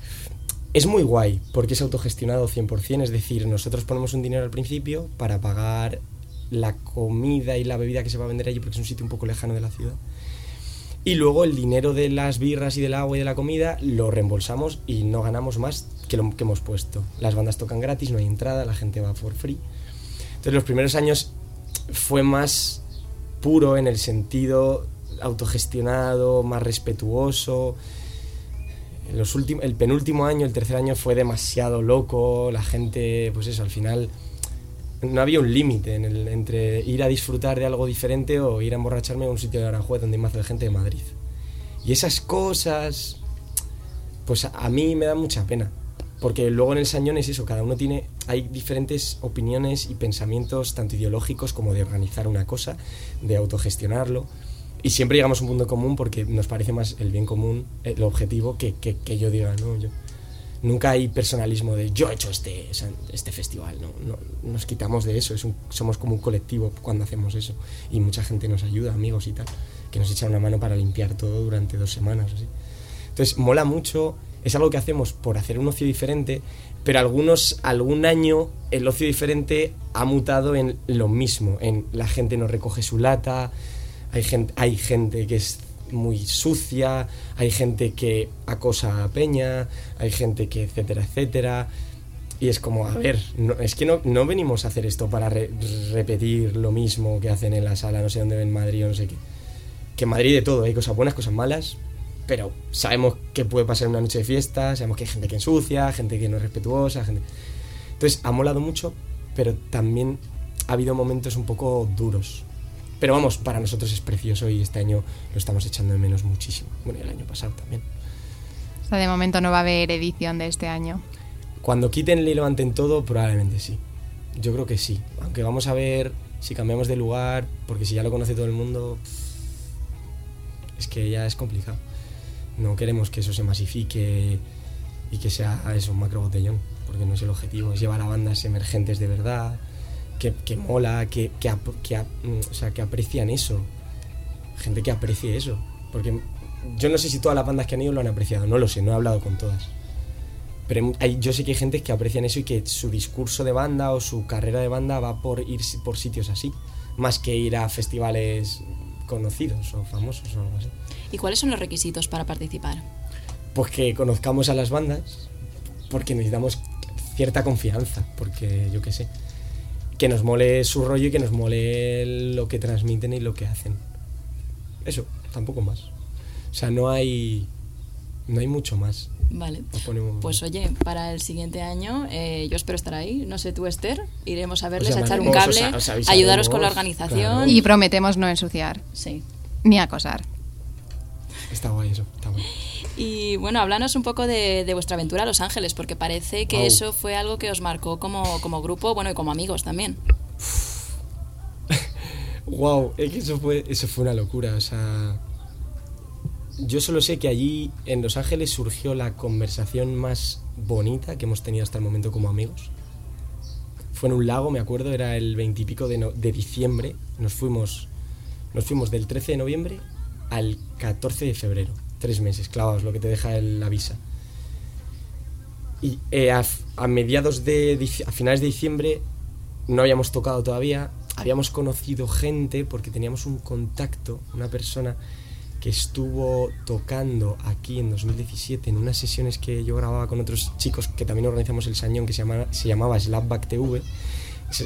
Es muy guay porque es autogestionado 100%, es decir, nosotros ponemos un dinero al principio para pagar la comida y la bebida que se va a vender allí porque es un sitio un poco lejano de la ciudad. Y luego el dinero de las birras y del agua y de la comida lo reembolsamos y no ganamos más que lo que hemos puesto. Las bandas tocan gratis, no hay entrada, la gente va for free. Entonces los primeros años fue más puro en el sentido autogestionado, más respetuoso. El penúltimo año, el tercer año fue demasiado loco, la gente, pues eso, al final no había un límite entre ir a disfrutar de algo diferente o ir a emborracharme a un sitio de Aranjuez donde hay más de gente de Madrid. Y esas cosas, pues a, mí me da mucha pena. Porque luego en el Sañón es eso, cada uno tiene, hay diferentes opiniones y pensamientos, tanto ideológicos como de organizar una cosa, de autogestionarlo. Y siempre llegamos a un punto común porque nos parece más el bien común, el objetivo, que, que, que yo diga, no, yo, nunca hay personalismo de yo he hecho este, este festival, no, nos quitamos de eso, es somos como un colectivo cuando hacemos eso y mucha gente nos ayuda, amigos y tal, que nos echan una mano para limpiar todo durante dos semanas. Así. Entonces, mola mucho, es algo que hacemos por hacer un ocio diferente, pero algunos, algún año el ocio diferente ha mutado en lo mismo, en la gente no recoge su lata, hay gente, hay gente que es muy sucia, hay gente que acosa a Peña, hay gente que etcétera, etcétera. Y es como, a ver, no, es que no, no, venimos a hacer esto para repetir lo mismo que hacen en la sala, no sé dónde en Madrid o no sé qué. Que en Madrid de todo, hay cosas buenas, cosas malas, pero sabemos que puede pasar una noche de fiesta, sabemos que hay gente que ensucia, gente que no es respetuosa, gente... Entonces, ha molado mucho, pero también ha habido momentos un poco duros. Pero vamos, para nosotros es precioso y este año lo estamos echando de menos muchísimo. Bueno, y el año pasado también. O sea, de momento no va a haber edición de este año. Cuando quiten y levanten todo, probablemente sí. Yo creo que sí. Aunque vamos a ver si cambiamos de lugar, porque si ya lo conoce todo el mundo, es que ya es complicado. No queremos que eso se masifique y que sea eso, un macro botellón, porque no es el objetivo, es llevar a bandas emergentes de verdad, que, mola, que, que, mm, o sea, que aprecian eso. Gente que aprecie eso. Porque yo no sé si todas las bandas que han ido lo han apreciado, no lo sé, no he hablado con todas. Pero hay, yo sé que hay gente que aprecian eso y que su discurso de banda o su carrera de banda va por ir por sitios así, más que ir a festivales conocidos o famosos o algo así. ¿Y cuáles son los requisitos para participar? Pues que conozcamos a las bandas, porque necesitamos cierta confianza, porque yo qué sé que nos mole su rollo y que nos mole lo que transmiten y lo que hacen. Eso, tampoco más. O sea, no hay, no hay mucho más. Vale. Pues oye, para el siguiente año eh, yo espero estar ahí. No sé tú, Esther. Iremos a verles, a echar un cable, ayudaros con la organización. Y prometemos no ensuciar. Sí. Ni acosar. Está guay eso, está guay. Y bueno, háblanos un poco de, vuestra aventura a Los Ángeles, porque parece que eso fue algo que os marcó como, como grupo, bueno, y como amigos también. (laughs) wow, es que eso fue, eso fue una locura, o sea... Yo solo sé que allí en Los Ángeles surgió la conversación más bonita que hemos tenido hasta el momento como amigos. Fue en un lago, me acuerdo, era el veintipico de, de diciembre. Nos fuimos, nos fuimos del 13 de noviembre al 14 de febrero tres meses clavados, lo que te deja la visa. Y eh, a, mediados de, a finales de diciembre no habíamos tocado todavía, habíamos conocido gente porque teníamos un contacto, una persona que estuvo tocando aquí en 2017 en unas sesiones que yo grababa con otros chicos que también organizamos el Sañón que se, llama, se llamaba Slapback TV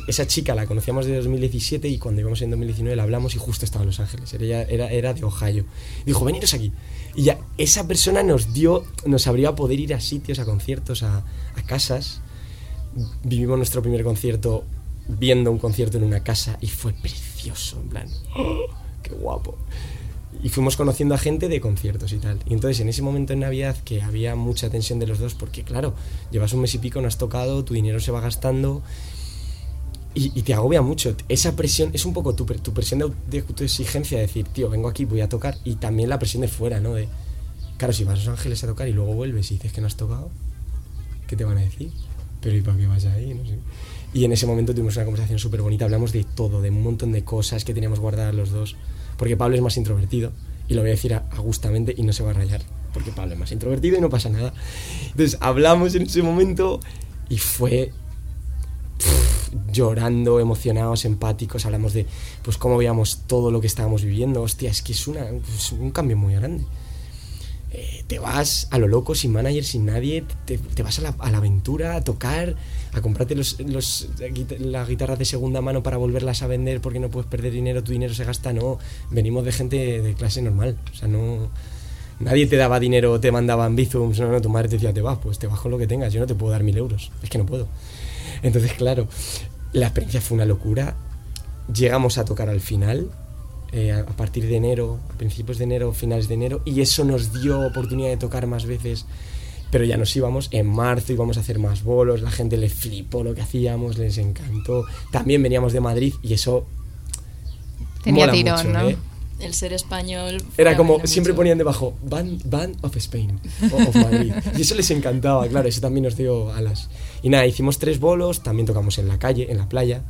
esa- chica la conocíamos de 2017 y cuando íbamos en 2019 la hablamos y justo estaba en Los Ángeles. Era, era, era de Ohio. Dijo, veniros aquí. Y ya esa persona nos dio, nos abrió a poder ir a sitios, a conciertos, a, a casas. Vivimos nuestro primer concierto viendo un concierto en una casa y fue precioso, en plan, ¡oh! ¡qué guapo! Y fuimos conociendo a gente de conciertos y tal. Y entonces en ese momento en Navidad que había mucha tensión de los dos, porque claro, llevas un mes y pico, no has tocado, tu dinero se va gastando y, y te agobia mucho. Esa presión es un poco tu, tu presión de, de autoexigencia, de decir, tío, vengo aquí, voy a tocar. Y también la presión de fuera, ¿no? De, claro, si vas a Los Ángeles a tocar y luego vuelves y dices que no has tocado, ¿qué te van a decir? Pero ¿y para qué vas ahí? Y en ese momento tuvimos una conversación súper bonita, hablamos de todo, de un montón de cosas que teníamos guardadas los dos, porque Pablo es más introvertido, y lo voy a decir a, a gustamente y no se va a rayar, porque Pablo es más introvertido y no pasa nada. Entonces hablamos en ese momento y fue llorando, emocionados, empáticos, hablamos de pues cómo veíamos todo lo que estábamos viviendo, hostia, es que es, un cambio muy grande. Eh, te vas a lo loco, sin manager, sin nadie, te, vas a la, aventura, a tocar, a comprarte los, las guitarras de segunda mano para volverlas a vender porque no puedes perder dinero, tu dinero se gasta, no, venimos de gente de clase normal, o sea, no... Nadie te daba dinero, te mandaban bizums, no, no, tu madre te decía, te vas, pues te vas con lo que tengas, yo no te puedo dar mil euros, es que no puedo. Entonces, claro, la experiencia fue una locura, llegamos a tocar al final, eh, a partir de enero, a principios de enero, finales de enero, y eso nos dio oportunidad de tocar más veces. Pero ya nos íbamos en marzo, íbamos a hacer más bolos, la gente le flipó lo que hacíamos, les encantó. También veníamos de Madrid y eso Tenía mola tirón, mucho, ¿no? ¿eh? El ser español. Era como, siempre mucho. ponían debajo, Band, Band of Spain, o of Madrid. (laughs) Y eso les encantaba, claro, eso también nos dio alas. Y nada, hicimos tres bolos, también tocamos en la calle, en la playa,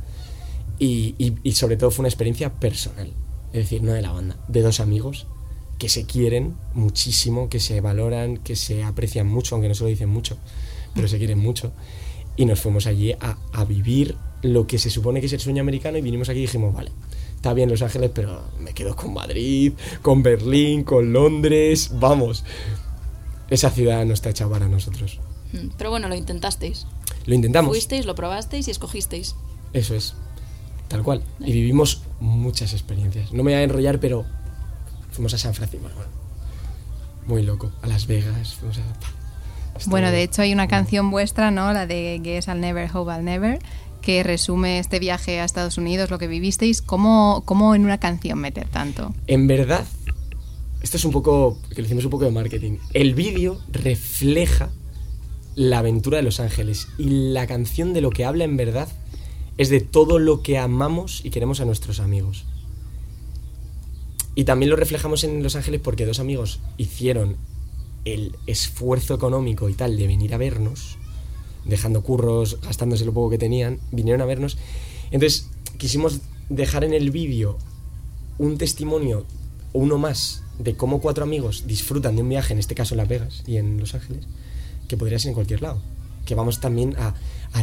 y, y- sobre todo fue una experiencia personal, es decir, no de la banda, de dos amigos que se quieren muchísimo, que se valoran, que se aprecian mucho, aunque no se lo dicen mucho, pero se quieren mucho. Y nos fuimos allí a, a vivir lo que se supone que es el sueño americano y vinimos aquí y dijimos, vale, está bien Los Ángeles, pero me quedo con Madrid, con Berlín, con Londres, vamos. Esa ciudad no está hecha para nosotros. Mm, Pero bueno, lo intentasteis. Lo intentamos. Fuisteis, lo probasteis y escogisteis. Eso es. Tal cual. Y vivimos muchas experiencias. No me voy a enrollar, pero fuimos a San Francisco. Bueno, muy loco. A Las Vegas. Fuimos a... Estuvo- Bueno, de hecho hay una canción vuestra, ¿no? La de Guess I'll Never, Hope I'll Never, que resume este viaje a Estados Unidos, lo que vivisteis. ¿Cómo, cómo en una canción meter tanto? En verdad, esto es un poco, que le hicimos un poco de marketing. El vídeo refleja la aventura de Los Ángeles y la canción de lo que habla en verdad es de todo lo que amamos y queremos a nuestros amigos. Y también lo reflejamos en Los Ángeles porque dos amigos hicieron el esfuerzo económico y tal de venir a vernos, dejando curros, gastándose lo poco que tenían, vinieron a vernos. Entonces, quisimos dejar en el vídeo un testimonio, uno más, de cómo cuatro amigos disfrutan de un viaje, en este caso en Las Vegas y en Los Ángeles, que podría ser en cualquier lado. Que vamos también a,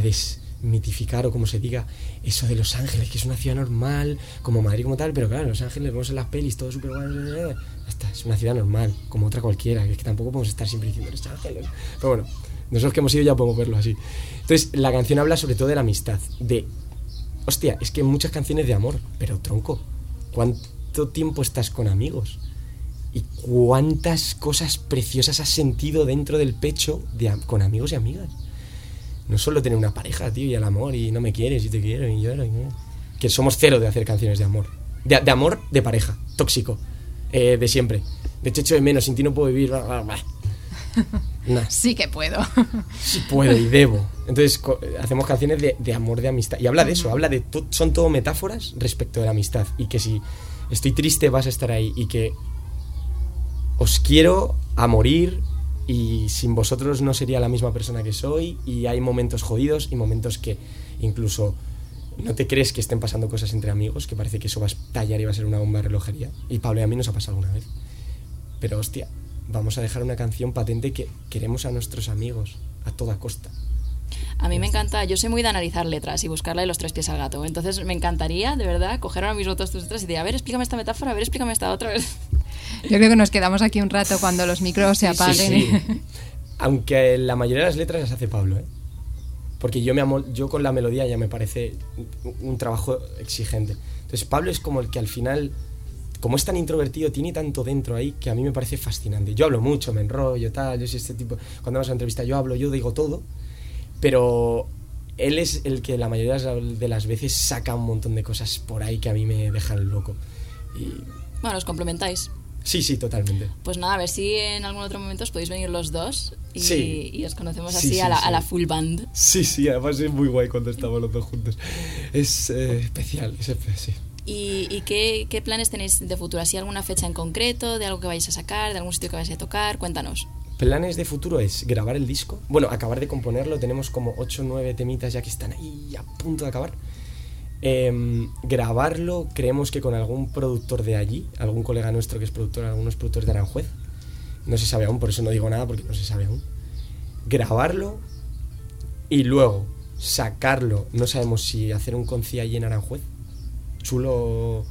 desmitificar, o como se diga, eso de Los Ángeles, que es una ciudad normal, como Madrid, como tal, pero claro, Los Ángeles vemos en las pelis todo súper guay, ya está, es una ciudad normal, como otra cualquiera, que es que tampoco podemos estar siempre diciendo Los Ángeles. Pero bueno, nosotros que hemos ido ya podemos verlo así. Entonces, la canción habla sobre todo de la amistad, de Hostia, es que muchas canciones de amor, pero tronco, ¿cuánto tiempo estás con amigos? ¿Y cuántas cosas preciosas has sentido dentro del pecho de, con amigos y amigas? No solo tener una pareja, tío, y el amor, y no me quieres, y te quiero, y lloro, y no. Que somos cero de hacer canciones de amor. De, de amor de pareja, tóxico, eh, de siempre. De hecho, echo de menos, sin ti no puedo vivir. bla, bla, bla. (laughs) Nah. Sí que puedo. (laughs) Sí puedo y debo. Entonces hacemos canciones de, de amor, de amistad. Y habla de eso, habla de... to- son todo metáforas respecto de la amistad. Y que si estoy triste vas a estar ahí. Y que os quiero a morir y sin vosotros no sería la misma persona que soy. Y hay momentos jodidos y momentos que incluso no te crees que estén pasando cosas entre amigos, que parece que eso va a estallar y va a ser una bomba de relojería. Y Pablo y a mí nos ha pasado alguna vez. Pero hostia, vamos a dejar una canción patente que queremos a nuestros amigos a toda costa. A mí me encanta, yo soy muy de analizar letras y buscarle los tres pies al gato. Entonces me encantaría, de verdad, coger ahora mismo todas tus letras y decir, a ver, explícame esta metáfora, a ver, explícame esta otra vez. (laughs) Yo creo que nos quedamos aquí un rato cuando los micros se Sí, sí, apaguen. sí. (laughs) Aunque la mayoría de las letras las hace Pablo, ¿eh? porque yo, me amo- yo con la melodía ya me parece un, un trabajo exigente. Entonces Pablo es como el que al final, como es tan introvertido, tiene tanto dentro ahí que a mí me parece fascinante. Yo hablo mucho, me enrollo, tal, yo soy este tipo, cuando vamos a una entrevista yo hablo, yo digo todo, pero él es el que la mayoría de las- veces saca un montón de cosas por ahí que a mí me dejan loco. Y Bueno, os complementáis. sí, sí, totalmente. Pues nada, a ver si en algún otro momento os podéis venir los dos y, Sí. y os conocemos Sí, así sí, a, la, sí. a la full band. Sí, sí, además es muy guay cuando estamos los dos juntos. Es eh, especial, es espe- sí. ¿Y, y qué, qué planes tenéis de futuro? ¿Así alguna fecha en concreto, de algo que vais a sacar, de algún sitio que vais a tocar? Cuéntanos. Planes de futuro es grabar el disco. Bueno, acabar de componerlo. Tenemos como 8 o 9 temitas ya que están ahí a punto de acabar. Em, grabarlo, creemos que con algún productor de allí, algún colega nuestro que es productor, algunos productores de Aranjuez. No se sabe aún, por eso no digo nada, porque no se sabe aún. Grabarlo y luego sacarlo. No sabemos si hacer un conci allí en Aranjuez, chulo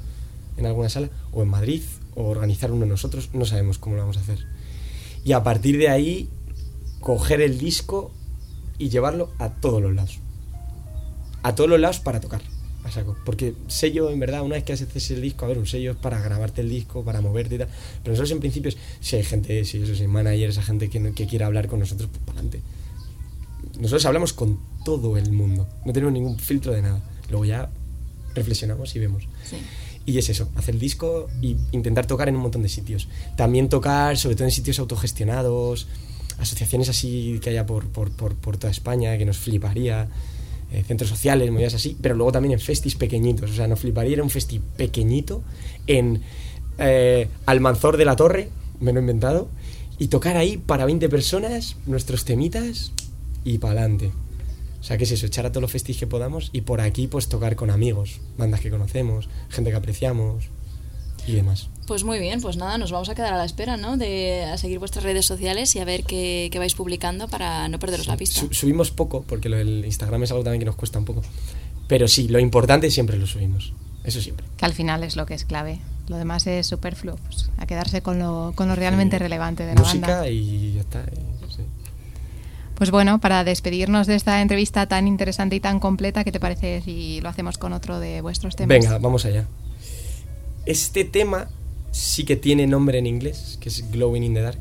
en alguna sala, o en Madrid, o organizar uno nosotros. No sabemos cómo lo vamos a hacer y a partir de ahí coger el disco y llevarlo a todos los lados. A todos los lados para tocar. A saco. Porque sello, en verdad, una vez que haces el disco, a ver, un sello es para grabarte el disco, para moverte y tal. Pero nosotros en principio, si hay gente, si eso, si hay manager, esa gente que, que quiera hablar con nosotros, pues para adelante. Nosotros hablamos con todo el mundo. No tenemos ningún filtro de nada. Luego ya reflexionamos y vemos. Sí. Y es eso, hacer el disco y intentar tocar en un montón de sitios. También tocar, sobre todo en sitios autogestionados, asociaciones así que haya por, por, por, toda España, que nos fliparía, eh, centros sociales, movidas así, pero luego también en festis pequeñitos. O sea, nos fliparía ir a un festi pequeñito en eh, Almanzor de la Torre, me lo he inventado, y tocar ahí para 20 personas nuestros temitas y para adelante. O sea, ¿qué es eso? Echar a todos los festis que podamos y por aquí pues tocar con amigos, bandas que conocemos, gente que apreciamos y demás. Pues muy bien, pues nada, nos vamos a quedar a la espera, ¿no? De a seguir vuestras redes sociales y a ver qué, qué vais publicando para no perderos la pista. Su- subimos poco, porque lo del Instagram es algo también que nos cuesta un poco. Pero sí, lo importante siempre lo subimos. Eso siempre. Que al final es lo que es clave. Lo demás es superfluo. pues, a quedarse con lo, con lo realmente Sí. relevante de la Música banda. y ya está. sí. Pues bueno, para despedirnos de esta entrevista tan interesante y tan completa, ¿qué te parece si lo hacemos con otro de vuestros temas? Venga, vamos allá. Este tema sí que tiene nombre en inglés, que es Glowing in the Dark.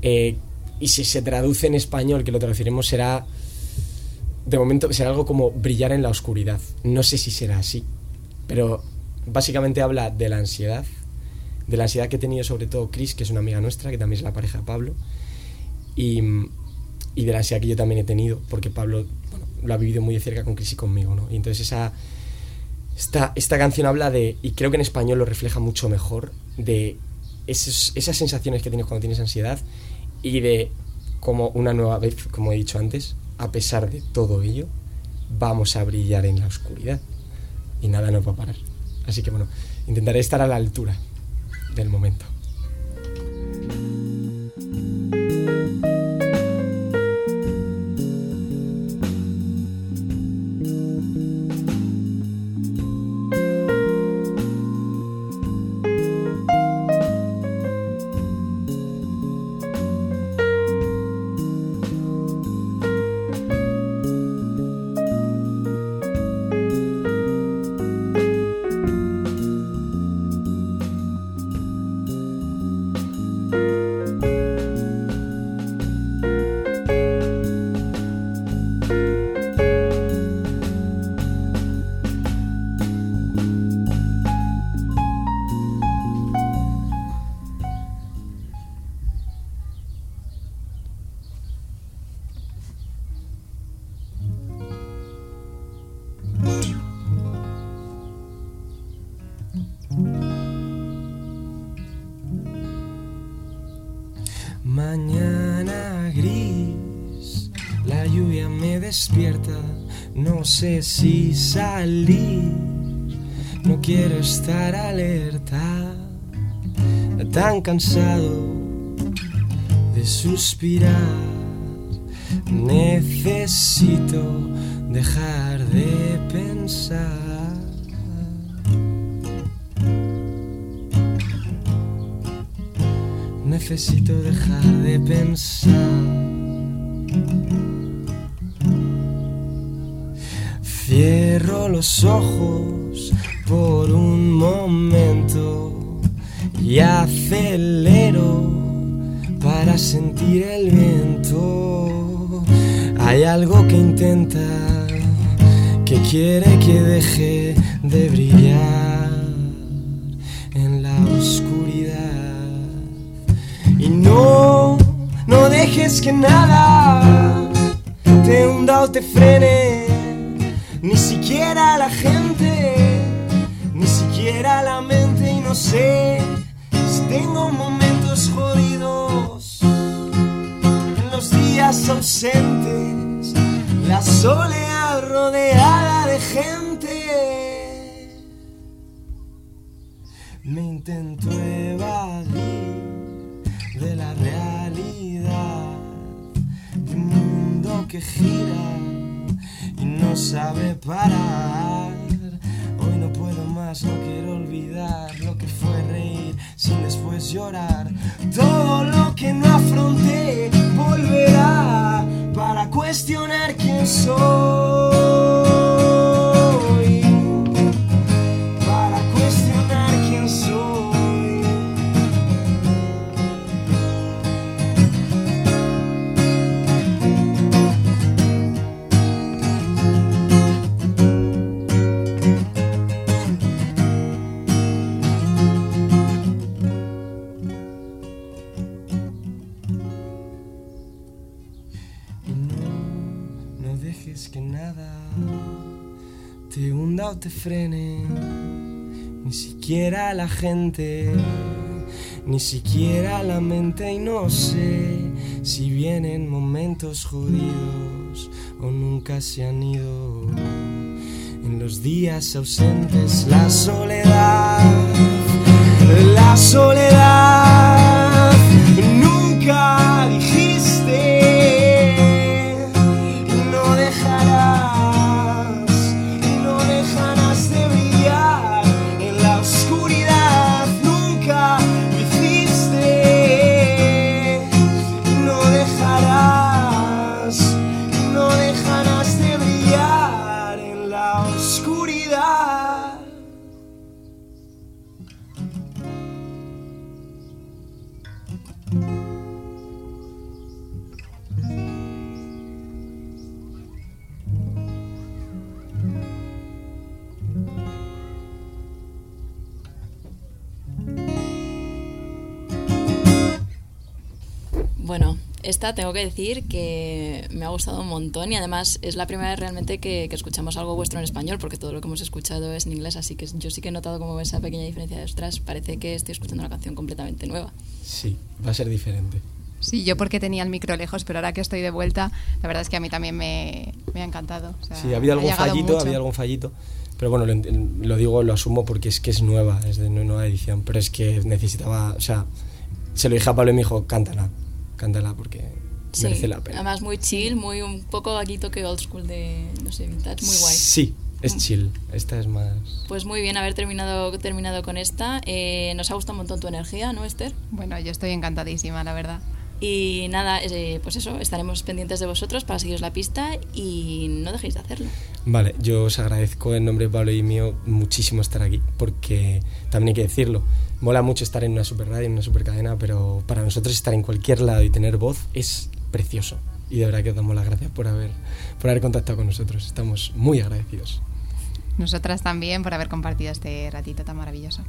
Eh, y si se traduce en español, que lo traduciremos, será. De momento será algo como brillar en la oscuridad. No sé si será así. Pero básicamente habla de la ansiedad. De la ansiedad que he tenido sobre todo Chris, que es una amiga nuestra, que también es la pareja de Pablo. Y, y de la ansiedad que yo también he tenido, porque Pablo bueno, lo ha vivido muy de cerca con Chris y conmigo, ¿no? Y entonces esa, esta, esta canción habla de, y creo que en español lo refleja mucho mejor, de esos- esas sensaciones que tienes cuando tienes ansiedad y de como una nueva vez, como he dicho antes, a pesar de todo ello, vamos a brillar en la oscuridad y nada nos va a parar. Así que bueno, intentaré estar a la altura del momento. No sé si salir, no quiero estar alerta, tan cansado de suspirar, necesito dejar de pensar. Necesito dejar de pensar. Cierro los ojos por un momento y acelero para sentir el viento. Hay algo que intenta, que quiere que deje de brillar en la oscuridad. Y no, no dejes que nada te hunda o te frene, ni siquiera la gente, ni siquiera la mente. Y no sé si tengo momentos jodidos en los días ausentes, la soledad rodeada de gente. Me intento evadir de la realidad de un mundo que gira y no sabe parar. Hoy no puedo más, no quiero olvidar lo que fue reír sin después llorar. Todo lo que no afronté volverá para cuestionar quién soy. Te frene, ni siquiera la gente, ni siquiera la mente. Y no sé si vienen momentos jodidos o nunca se han ido. En los días ausentes, la soledad, la soledad, nunca oscuridad. Esta tengo que decir que me ha gustado un montón y además es la primera vez realmente que, que escuchamos algo vuestro en español porque todo lo que hemos escuchado es en inglés, así que yo sí que he notado como esa pequeña diferencia de ostras, parece que estoy escuchando una canción completamente nueva. Sí, va a ser diferente. Sí, yo porque tenía el micro lejos, pero ahora que estoy de vuelta, la verdad es que a mí también me, me ha encantado. O sea, Sí, había ha algún llegado fallito, mucho. había algún fallito. Pero bueno, lo, lo digo, lo asumo porque es que es nueva, es de nu- nueva edición. Pero es que necesitaba, o sea, se lo dije a Pablo y me dijo, cántala, cántala porque Sí, merece la pena. además muy chill, muy un poco aquí toque old school de, no sé, vintage, muy guay. Sí, es Mm. chill. Esta es más. Pues muy bien haber terminado, terminado con esta. Eh, nos ha gustado un montón tu energía, ¿no, Esther? Bueno, yo estoy encantadísima, la verdad. Y nada, eh, pues eso, estaremos pendientes de vosotros para seguiros la pista y no dejéis de hacerlo. Vale, yo os agradezco en nombre de Pablo y mío muchísimo estar aquí, porque también hay que decirlo, mola mucho estar en una super radio, en una super cadena, pero para nosotros estar en cualquier lado y tener voz es precioso. Y de verdad que os damos las gracias por haber, por haber contactado con nosotros. Estamos muy agradecidos. Nosotras también por haber compartido este ratito tan maravilloso.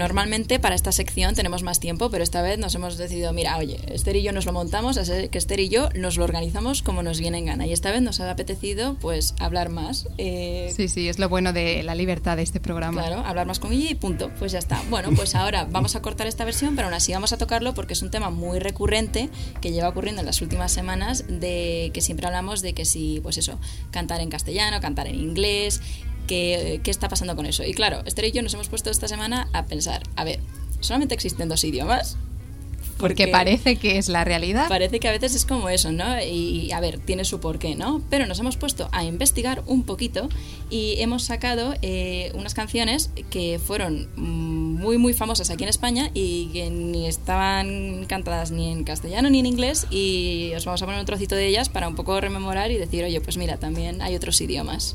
Normalmente para esta sección tenemos más tiempo, pero esta vez nos hemos decidido, mira, oye, Esther y yo nos lo montamos, así que Esther y yo nos lo organizamos como nos viene en gana. Y esta vez nos ha apetecido, pues, hablar más. Eh, sí, sí, es lo bueno de la libertad de este programa. Claro, hablar más con ella y punto, pues ya está. Bueno, pues ahora vamos a cortar esta versión, pero aún así vamos a tocarlo porque es un tema muy recurrente que lleva ocurriendo en las últimas semanas, de que siempre hablamos de que si, pues eso, cantar en castellano, cantar en inglés, qué, qué está pasando con eso. Y claro, Esther y yo nos hemos puesto esta semana a pensar, a ver, ¿solamente existen dos idiomas? Porque, parece que es la realidad. Parece que a veces es como eso, ¿no? Y a ver, tiene su porqué, ¿no? Pero nos hemos puesto a investigar un poquito y hemos sacado eh, unas canciones que fueron muy, muy famosas aquí en España y que ni estaban cantadas ni en castellano ni en inglés y os vamos a poner un trocito de ellas para un poco rememorar y decir, oye, pues mira, también hay otros idiomas.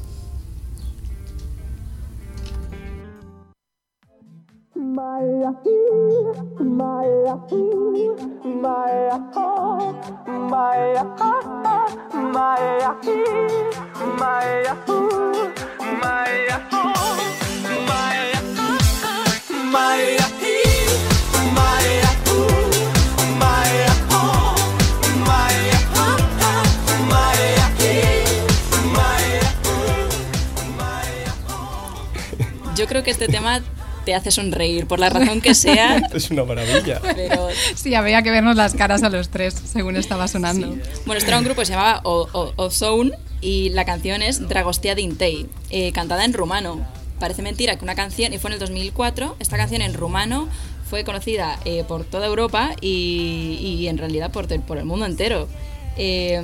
Yo creo que este tema te hace sonreír, por la razón que sea. (laughs) es una maravilla. Pero... Sí, había que vernos las caras a los tres según estaba sonando. Bueno, esto era un grupo que se llamaba Ozone y la canción es Dragostea Dintei, eh, cantada en rumano. Parece mentira que una canción, y fue en el 2004, esta canción en rumano fue conocida eh, por toda Europa y, y en realidad por, por, el mundo entero. Eh,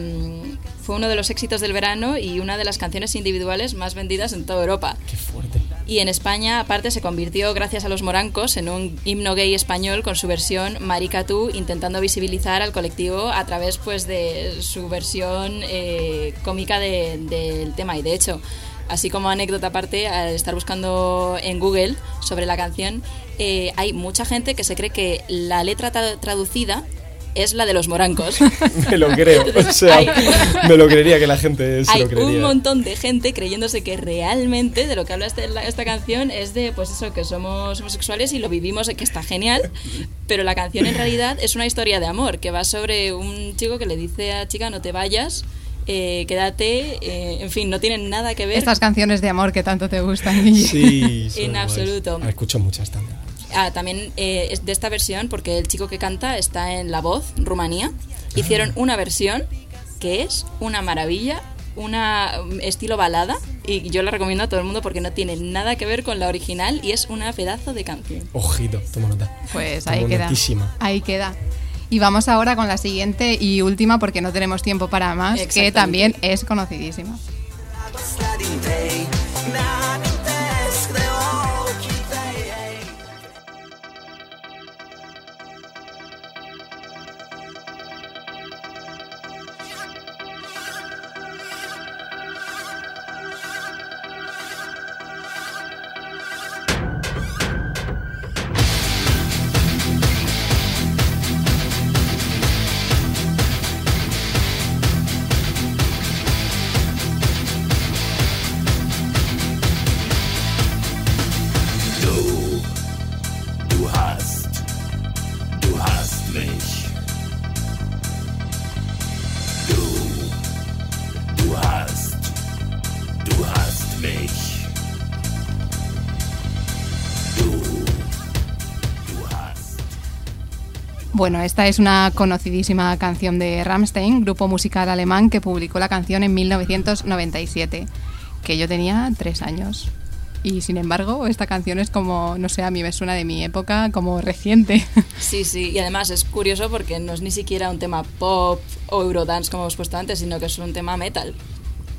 fue uno de los éxitos del verano y una de las canciones individuales más vendidas en toda Europa. Qué fuerte. Y en España, aparte, se convirtió, gracias a los morancos, en un himno gay español con su versión Marica Tú, intentando visibilizar al colectivo a través pues, de su versión eh, cómica del tema. Y de hecho, así como anécdota aparte, al estar buscando en Google sobre la canción, eh, hay mucha gente que se cree que la letra traducida es la de los morancos. (laughs) me lo creo, o sea, (laughs) me lo creería que la gente se hay lo creería. un montón de gente creyéndose que realmente de lo que habla esta, esta canción es de, pues eso, que somos homosexuales y lo vivimos, que está genial, pero la canción en realidad es una historia de amor, que va sobre un chico que le dice a chica no te vayas, eh, quédate, eh, en fin, no tienen nada que ver. Estas canciones de amor que tanto te gustan. Sí, (laughs) en absoluto. Escucho muchas también. Ah, también eh, es de esta versión, porque el chico que canta está en La Voz, Rumanía. Hicieron ah. una versión que es una maravilla, una um, estilo balada y yo la recomiendo a todo el mundo porque no tiene nada que ver con la original y es una pedazo de canción. Ojito, toma nota. Pues ahí queda. Ahí queda. Y vamos ahora con la siguiente y última porque no tenemos tiempo para más, que también es conocidísima. Bueno, esta es una conocidísima canción de Rammstein, grupo musical alemán que publicó la canción en 1997, que yo tenía tres años. Y sin embargo, esta canción es como, no sé, a mí me suena de mi época como reciente. (laughs) Sí, sí, y además es curioso porque no es ni siquiera un tema pop o eurodance como hemos puesto antes, sino que es un tema metal.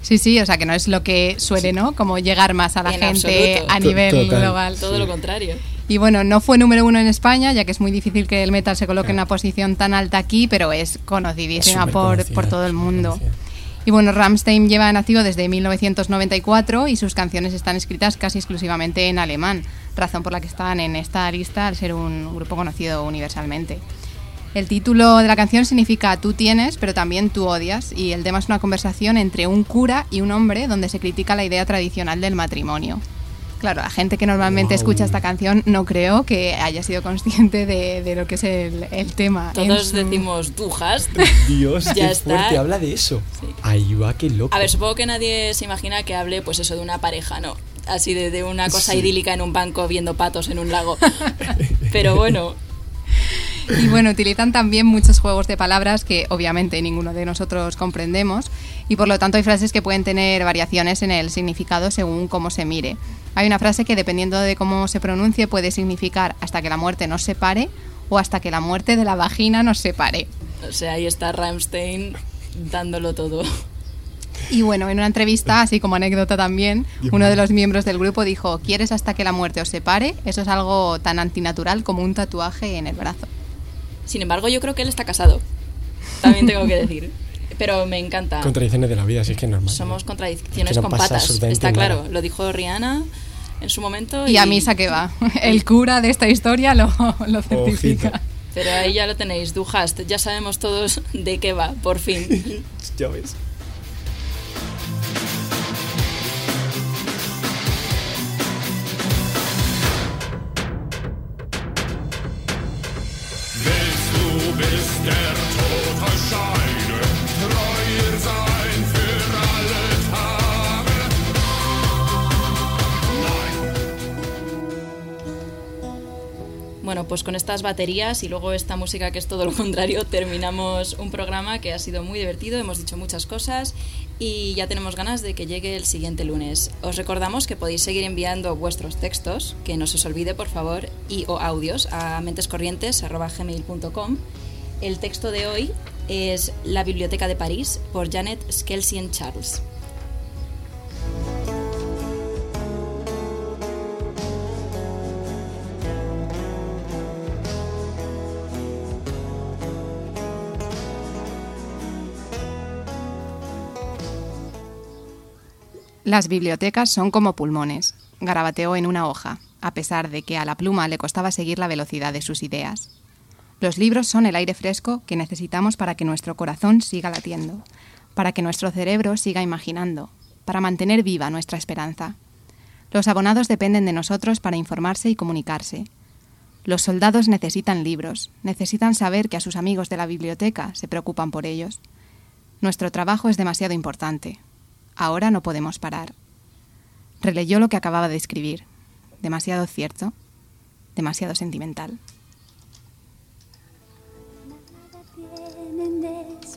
Sí, sí, o sea que no es lo que suele, ¿no? Como llegar más a la gente a nivel global. Todo lo contrario. Y bueno, no fue número uno en España, ya que es muy difícil que el metal se coloque en una posición tan alta aquí, pero es conocidísima por, por, todo el mundo. Y bueno, Rammstein lleva en activo desde 1994 y sus canciones están escritas casi exclusivamente en alemán, razón por la que están en esta lista al ser un grupo conocido universalmente. El título de la canción significa tú tienes, pero también tú odias, y el tema es una conversación entre un cura y un hombre donde se critica la idea tradicional del matrimonio. Claro, la gente que normalmente escucha esta canción no creo que haya sido consciente de, lo que es el, tema. Todos decimos dujas. Dios, (laughs) ya qué fuerte, habla de eso. Ahí va, qué loco. A ver, supongo que nadie se imagina que hable pues eso de una pareja, ¿no? Así de, una cosa idílica en un banco viendo patos en un lago. (laughs) Pero bueno, y bueno, utilizan también muchos juegos de palabras que obviamente ninguno de nosotros comprendemos y por lo tanto hay frases que pueden tener variaciones en el significado según cómo se mire. Hay una frase que dependiendo de cómo se pronuncie puede significar hasta que la muerte nos separe o hasta que la muerte de la vagina nos separe. O sea, ahí está Ramstein dándolo todo. Y bueno, en una entrevista, así como anécdota también, uno de los miembros del grupo dijo, ¿quieres hasta que la muerte os separe? Eso es algo tan antinatural como un tatuaje en el brazo. Sin embargo, yo creo que él está casado. También tengo que decir. (laughs) Pero me encanta. Contradicciones de la vida, sí es que es normal. Somos contradicciones con patas. Está claro, lo dijo Rihanna en su momento. Y, a misa que va. (laughs) El cura de esta historia lo, lo certifica. Pero ahí ya lo tenéis, Duhast. Ya sabemos todos de qué va, por fin. (laughs) ya ves. Bueno, pues con estas baterías y luego esta música que es todo lo contrario, terminamos un programa que ha sido muy divertido, hemos dicho muchas cosas y ya tenemos ganas de que llegue el siguiente lunes. Os recordamos que podéis seguir enviando vuestros textos, que no se os olvide por favor, y o audios a mentescorrientes.gmail.com. El texto de hoy es La Biblioteca de París por Janet Skelsien Charles. Las bibliotecas son como pulmones, garabateó en una hoja, a pesar de que a la pluma le costaba seguir la velocidad de sus ideas. Los libros son el aire fresco que necesitamos para que nuestro corazón siga latiendo, para que nuestro cerebro siga imaginando, para mantener viva nuestra esperanza. Los abonados dependen de nosotros para informarse y comunicarse. Los soldados necesitan libros, necesitan saber que a sus amigos de la biblioteca se preocupan por ellos. Nuestro trabajo es demasiado importante, Ahora no podemos parar. Releyó lo que acababa de escribir. Demasiado cierto, demasiado sentimental.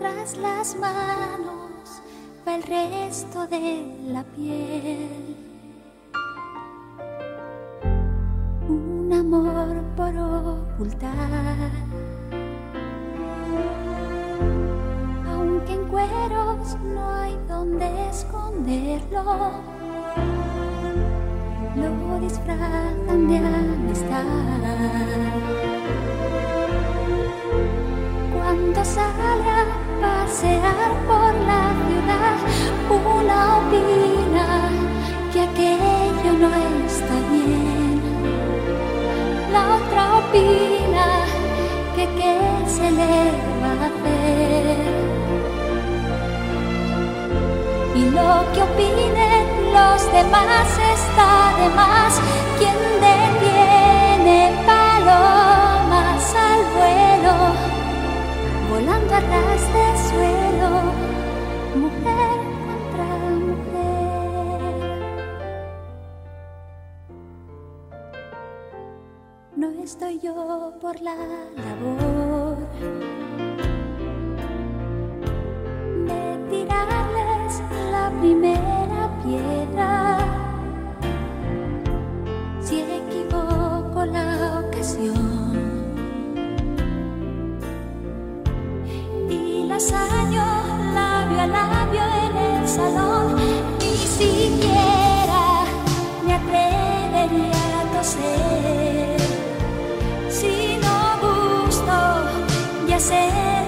Tras las manos va el resto de la piel. Un amor por ocultar en cueros no hay donde esconderlo. Lo disfrazan de amistad. Cuando sale a pasear por la ciudad, una opina que aquello no está bien. La otra opina que qué se le va a hacer y lo que opinen los demás está de más. Quien detiene estoy yo por la labor de tirarles la primera piedra. labio en el salón, ni siquiera me atrevería a toser. Si no gusto, ya sé.